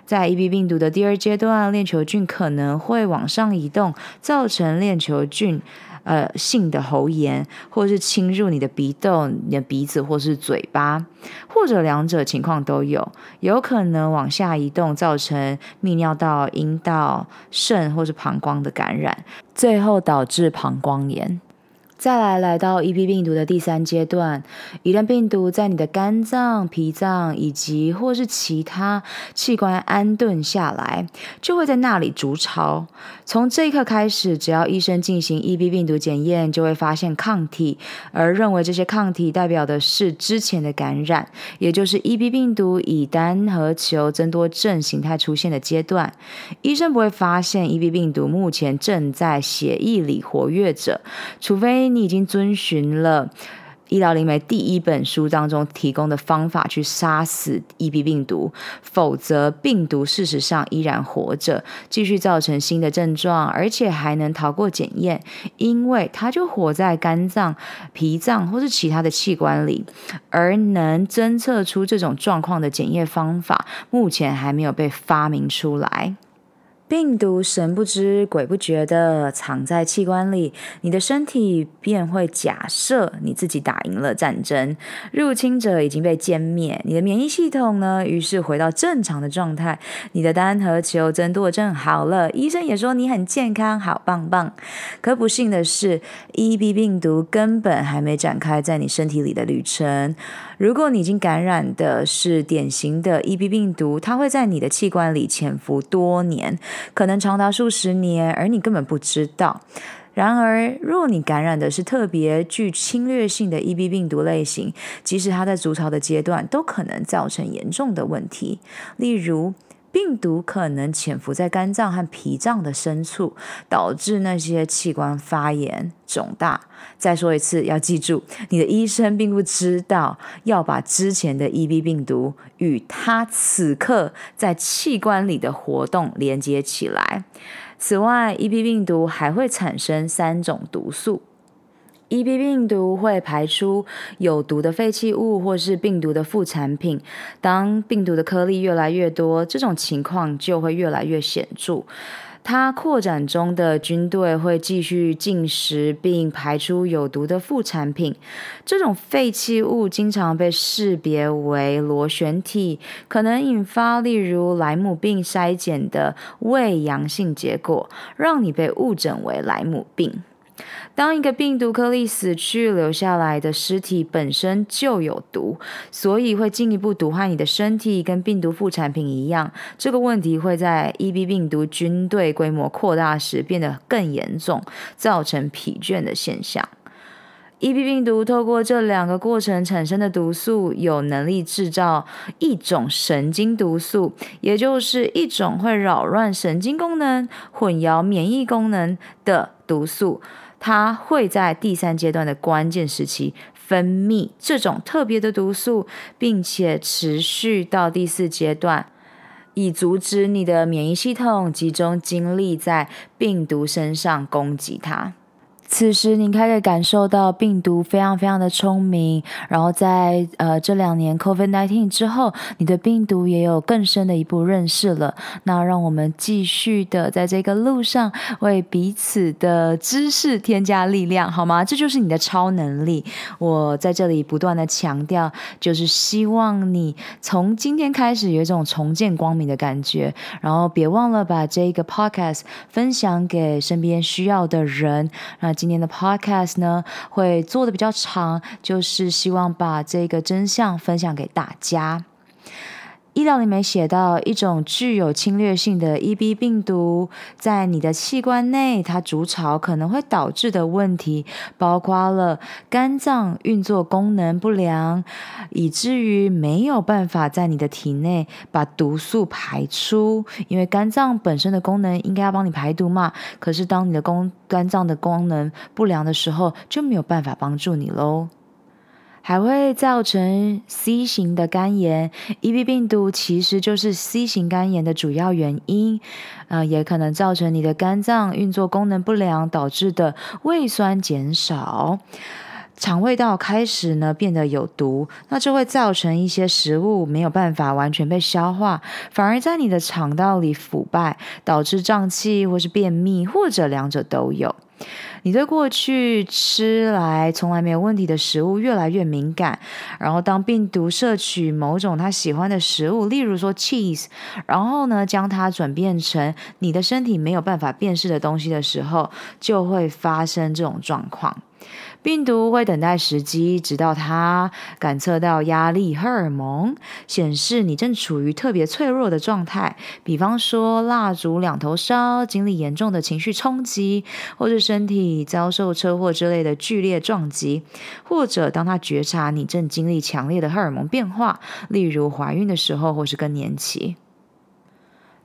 在 EB 病毒的第二阶段，链球菌可能会往上移动，造成链球菌呃性的喉炎，或是侵入你的鼻窦、你的鼻子或是嘴巴，或者两者情况都有。有可能往下移动，造成泌尿道、阴道、肾或是膀胱的感染，最后导致膀胱炎。再来，来到 EB 病毒的第三阶段，一旦病毒在你的肝脏、脾脏以及或是其他器官安顿下来，就会在那里筑巢。从这一刻开始，只要医生进行 EB 病毒检验，就会发现抗体，而认为这些抗体代表的是之前的感染，也就是 EB 病毒以单核球增多症形态出现的阶段。医生不会发现 EB 病毒目前正在血液里活跃着，除非。你已经遵循了《医疗灵媒》第一本书当中提供的方法去杀死 EB 病毒，否则病毒事实上依然活着，继续造成新的症状，而且还能逃过检验，因为它就活在肝脏、脾脏或是其他的器官里，而能侦测出这种状况的检验方法，目前还没有被发明出来。病毒神不知鬼不觉地藏在器官里，你的身体便会假设你自己打赢了战争，入侵者已经被歼灭，你的免疫系统呢，于是回到正常的状态，你的单核球增多症好了，医生也说你很健康，好棒棒。可不幸的是，EB 病毒根本还没展开在你身体里的旅程。如果你已经感染的是典型的 EB 病毒，它会在你的器官里潜伏多年，可能长达数十年，而你根本不知道。然而，若你感染的是特别具侵略性的 EB 病毒类型，即使它在筑巢的阶段，都可能造成严重的问题，例如。病毒可能潜伏在肝脏和脾脏的深处，导致那些器官发炎肿大。再说一次，要记住，你的医生并不知道要把之前的 EB 病毒与他此刻在器官里的活动连接起来。此外，EB 病毒还会产生三种毒素。EB 病毒会排出有毒的废弃物或是病毒的副产品。当病毒的颗粒越来越多，这种情况就会越来越显著。它扩展中的军队会继续进食并排出有毒的副产品。这种废弃物经常被识别为螺旋体，可能引发例如莱姆病筛检的胃阳性结果，让你被误诊为莱姆病。当一个病毒颗粒死去，留下来的尸体本身就有毒，所以会进一步毒害你的身体，跟病毒副产品一样。这个问题会在 EB 病毒军队规模扩大时变得更严重，造成疲倦的现象。EB 病毒透过这两个过程产生的毒素，有能力制造一种神经毒素，也就是一种会扰乱神经功能、混淆免疫功能的毒素。它会在第三阶段的关键时期分泌这种特别的毒素，并且持续到第四阶段，以阻止你的免疫系统集中精力在病毒身上攻击它。此时，你开始感受到病毒非常非常的聪明，然后在呃这两年 COVID-19 之后，你对病毒也有更深的一步认识了。那让我们继续的在这个路上为彼此的知识添加力量，好吗？这就是你的超能力。我在这里不断的强调，就是希望你从今天开始有一种重见光明的感觉，然后别忘了把这个 podcast 分享给身边需要的人。那今年的 podcast 呢，会做的比较长，就是希望把这个真相分享给大家。医疗里面写到，一种具有侵略性的 EB 病毒在你的器官内，它筑巢可能会导致的问题，包括了肝脏运作功能不良，以至于没有办法在你的体内把毒素排出。因为肝脏本身的功能应该要帮你排毒嘛，可是当你的功肝脏的功能不良的时候，就没有办法帮助你喽。还会造成 C 型的肝炎，EB 病毒其实就是 C 型肝炎的主要原因，呃，也可能造成你的肝脏运作功能不良导致的胃酸减少，肠胃道开始呢变得有毒，那就会造成一些食物没有办法完全被消化，反而在你的肠道里腐败，导致胀气或是便秘，或者两者都有。你对过去吃来从来没有问题的食物越来越敏感，然后当病毒摄取某种他喜欢的食物，例如说 cheese，然后呢将它转变成你的身体没有办法辨识的东西的时候，就会发生这种状况。病毒会等待时机，直到它感测到压力荷尔蒙显示你正处于特别脆弱的状态，比方说蜡烛两头烧，经历严重的情绪冲击，或是身体遭受车祸之类的剧烈撞击，或者当他觉察你正经历强烈的荷尔蒙变化，例如怀孕的时候，或是更年期。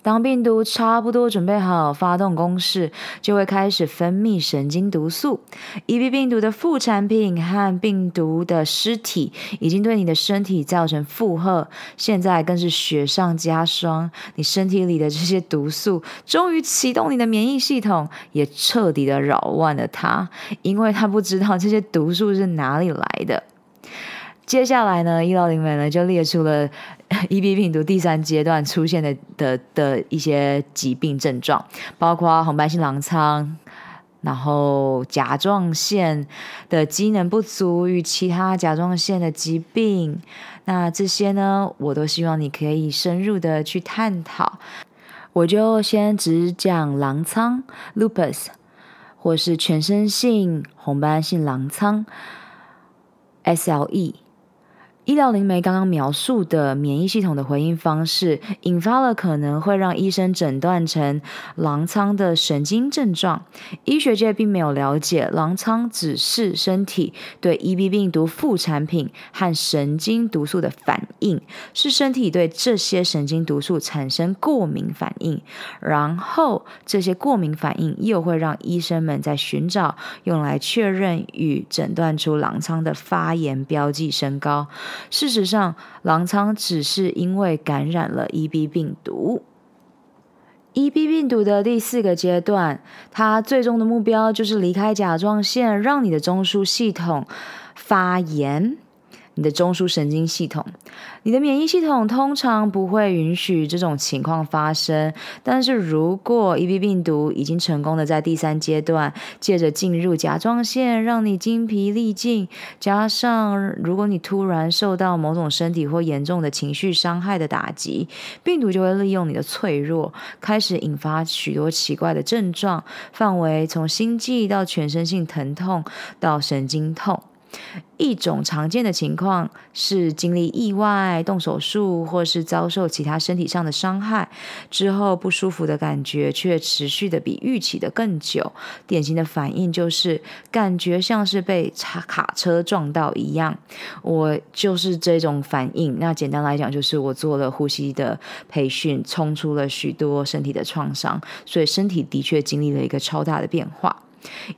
当病毒差不多准备好发动攻势，就会开始分泌神经毒素。EB 病毒的副产品和病毒的尸体已经对你的身体造成负荷，现在更是雪上加霜。你身体里的这些毒素终于启动你的免疫系统，也彻底的扰乱了它，因为它不知道这些毒素是哪里来的。接下来呢，医疗灵媒呢就列出了 EB 病毒第三阶段出现的的的一些疾病症状，包括红斑性狼疮，然后甲状腺的机能不足与其他甲状腺的疾病。那这些呢，我都希望你可以深入的去探讨。我就先只讲狼疮 （lupus） 或是全身性红斑性狼疮 （SLE）。医疗灵媒刚刚描述的免疫系统的回应方式，引发了可能会让医生诊断成狼疮的神经症状。医学界并没有了解狼疮只是身体对 EB 病毒副产品和神经毒素的反应，是身体对这些神经毒素产生过敏反应，然后这些过敏反应又会让医生们在寻找用来确认与诊断出狼疮的发炎标记升高。事实上，狼疮只是因为感染了 EB 病毒。EB 病毒的第四个阶段，它最终的目标就是离开甲状腺，让你的中枢系统发炎。你的中枢神经系统，你的免疫系统通常不会允许这种情况发生。但是如果 EB 病毒已经成功的在第三阶段，借着进入甲状腺，让你精疲力尽，加上如果你突然受到某种身体或严重的情绪伤害的打击，病毒就会利用你的脆弱，开始引发许多奇怪的症状，范围从心悸到全身性疼痛到神经痛。一种常见的情况是经历意外、动手术，或是遭受其他身体上的伤害之后，不舒服的感觉却持续的比预期的更久。典型的反应就是感觉像是被卡车撞到一样。我就是这种反应。那简单来讲，就是我做了呼吸的培训，冲出了许多身体的创伤，所以身体的确经历了一个超大的变化。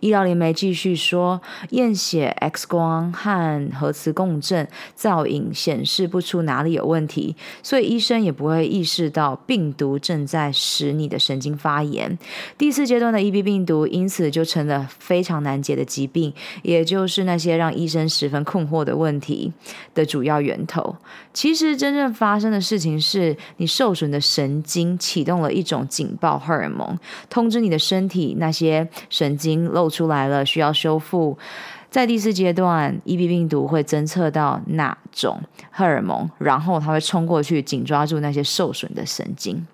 医疗联媒继续说，验血、X 光和核磁共振造影显示不出哪里有问题，所以医生也不会意识到病毒正在使你的神经发炎。第四阶段的 EB 病毒因此就成了非常难解的疾病，也就是那些让医生十分困惑的问题的主要源头。其实真正发生的事情是你受损的神经启动了一种警报荷尔蒙，通知你的身体那些神经。露出来了，需要修复。在第四阶段，EB 病毒会侦测到那种荷尔蒙，然后它会冲过去紧抓住那些受损的神经。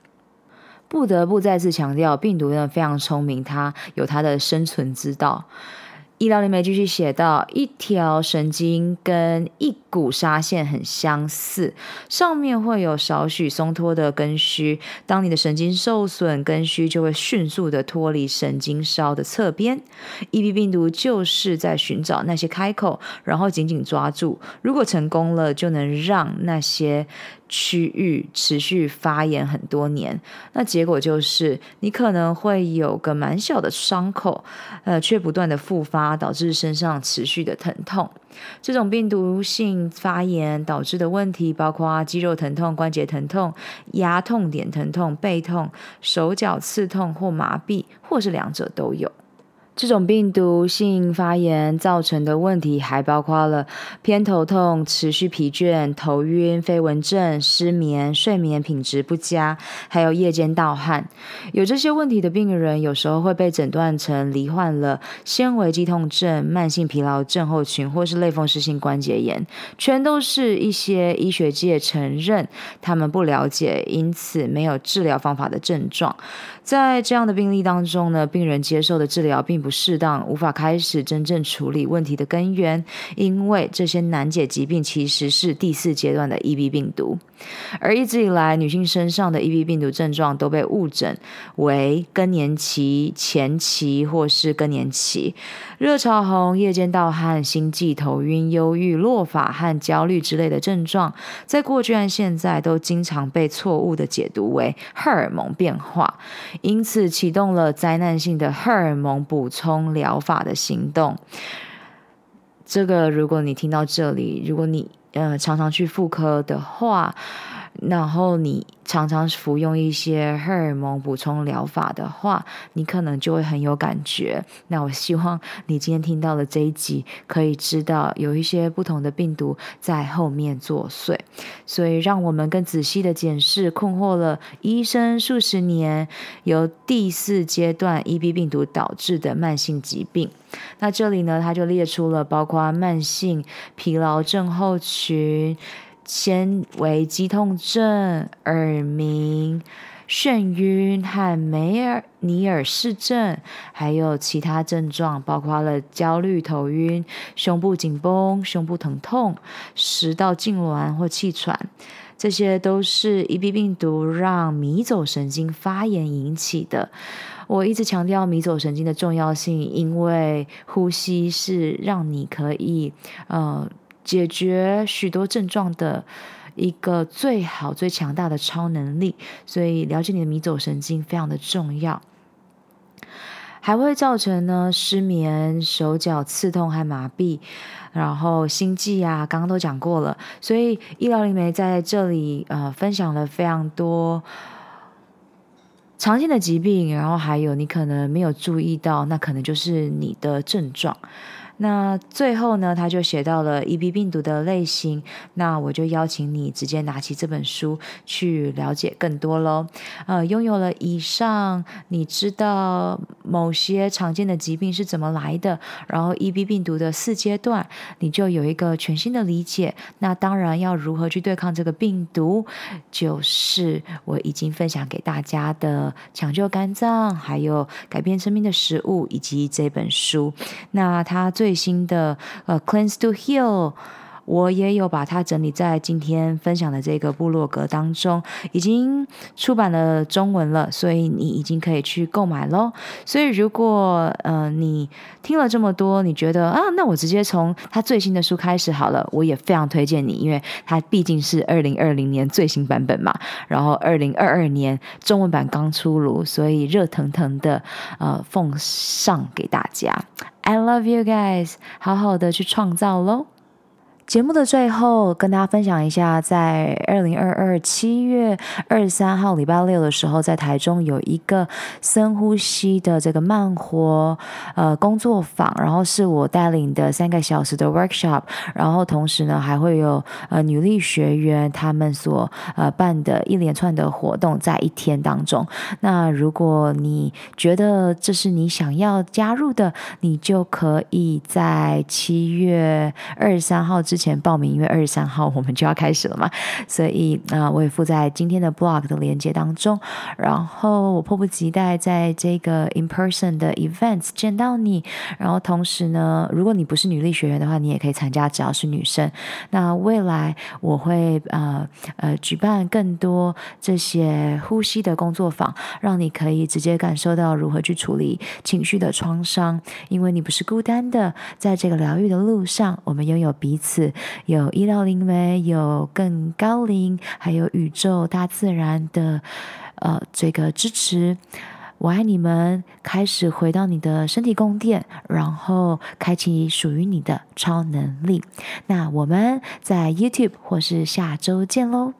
不得不再次强调，病毒真的非常聪明，它有它的生存之道。医疗里面继续写到，一条神经跟一股纱线很相似，上面会有少许松脱的根须。当你的神经受损，根须就会迅速的脱离神经梢的侧边。EB 病毒就是在寻找那些开口，然后紧紧抓住。如果成功了，就能让那些。区域持续发炎很多年，那结果就是你可能会有个蛮小的伤口，呃，却不断的复发，导致身上持续的疼痛。这种病毒性发炎导致的问题包括肌肉疼痛、关节疼痛、压痛点疼痛、背痛、手脚刺痛或麻痹，或是两者都有。这种病毒性发炎造成的问题还包括了偏头痛、持续疲倦、头晕、飞蚊症、失眠、睡眠品质不佳，还有夜间盗汗。有这些问题的病人，有时候会被诊断成罹患了纤维肌痛症、慢性疲劳症候群，或是类风湿性关节炎，全都是一些医学界承认他们不了解，因此没有治疗方法的症状。在这样的病例当中呢，病人接受的治疗并不适当，无法开始真正处理问题的根源，因为这些难解疾病其实是第四阶段的 EB 病毒。而一直以来，女性身上的 EB 病毒症状都被误诊为更年期前期或是更年期。热潮红、夜间盗汗、心悸、头晕、忧郁、落发和焦虑之类的症状，在过去和现在都经常被错误的解读为荷尔蒙变化，因此启动了灾难性的荷尔蒙补充疗法的行动。这个，如果你听到这里，如果你呃常常去妇科的话，然后你常常服用一些荷尔蒙补充疗法的话，你可能就会很有感觉。那我希望你今天听到的这一集，可以知道有一些不同的病毒在后面作祟。所以，让我们更仔细的检视困惑了医生数十年由第四阶段 EB 病毒导致的慢性疾病。那这里呢，他就列出了包括慢性疲劳症候群。纤维肌痛症、耳鸣、眩晕和梅尔尼尔氏症，还有其他症状，包括了焦虑、头晕、胸部紧绷、胸部疼痛、食道痉挛或气喘，这些都是 EB 病毒让迷走神经发炎引起的。我一直强调迷走神经的重要性，因为呼吸是让你可以呃。解决许多症状的一个最好最强大的超能力，所以了解你的迷走神经非常的重要。还会造成呢失眠、手脚刺痛和麻痹，然后心悸啊，刚刚都讲过了。所以医疗灵媒在这里呃分享了非常多常见的疾病，然后还有你可能没有注意到，那可能就是你的症状。那最后呢，他就写到了 EB 病毒的类型。那我就邀请你直接拿起这本书去了解更多喽。呃，拥有了以上，你知道某些常见的疾病是怎么来的，然后 EB 病毒的四阶段，你就有一个全新的理解。那当然要如何去对抗这个病毒，就是我已经分享给大家的抢救肝脏，还有改变生命的食物，以及这本书。那它最最新的呃，Cleanse to Heal。我也有把它整理在今天分享的这个部落格当中，已经出版了中文了，所以你已经可以去购买喽。所以如果呃你听了这么多，你觉得啊，那我直接从他最新的书开始好了，我也非常推荐你，因为它毕竟是二零二零年最新版本嘛，然后二零二二年中文版刚出炉，所以热腾腾的呃奉上给大家。I love you guys，好好的去创造喽。 节目的最后，跟大家分享一下，在二零二二七月二十三号礼拜六的时候，在台中有一个深呼吸的这个慢活呃工作坊，然后是我带领的三个小时的 workshop，然后同时呢还会有呃女力学员他们所呃办的一连串的活动在一天当中。那如果你觉得这是你想要加入的，你就可以在七月二十三号之前报名，因为二十三号我们就要开始了嘛，所以啊、呃，我也附在今天的 blog 的链接当中。然后我迫不及待在这个 in person 的 events 见到你。然后同时呢，如果你不是女力学员的话，你也可以参加，只要是女生。那未来我会呃呃举办更多这些呼吸的工作坊，让你可以直接感受到如何去处理情绪的创伤，因为你不是孤单的，在这个疗愈的路上，我们拥有彼此。有医疗灵媒，有更高灵，还有宇宙大自然的呃这个支持。我爱你们，开始回到你的身体供电，然后开启属于你的超能力。那我们在 YouTube 或是下周见喽。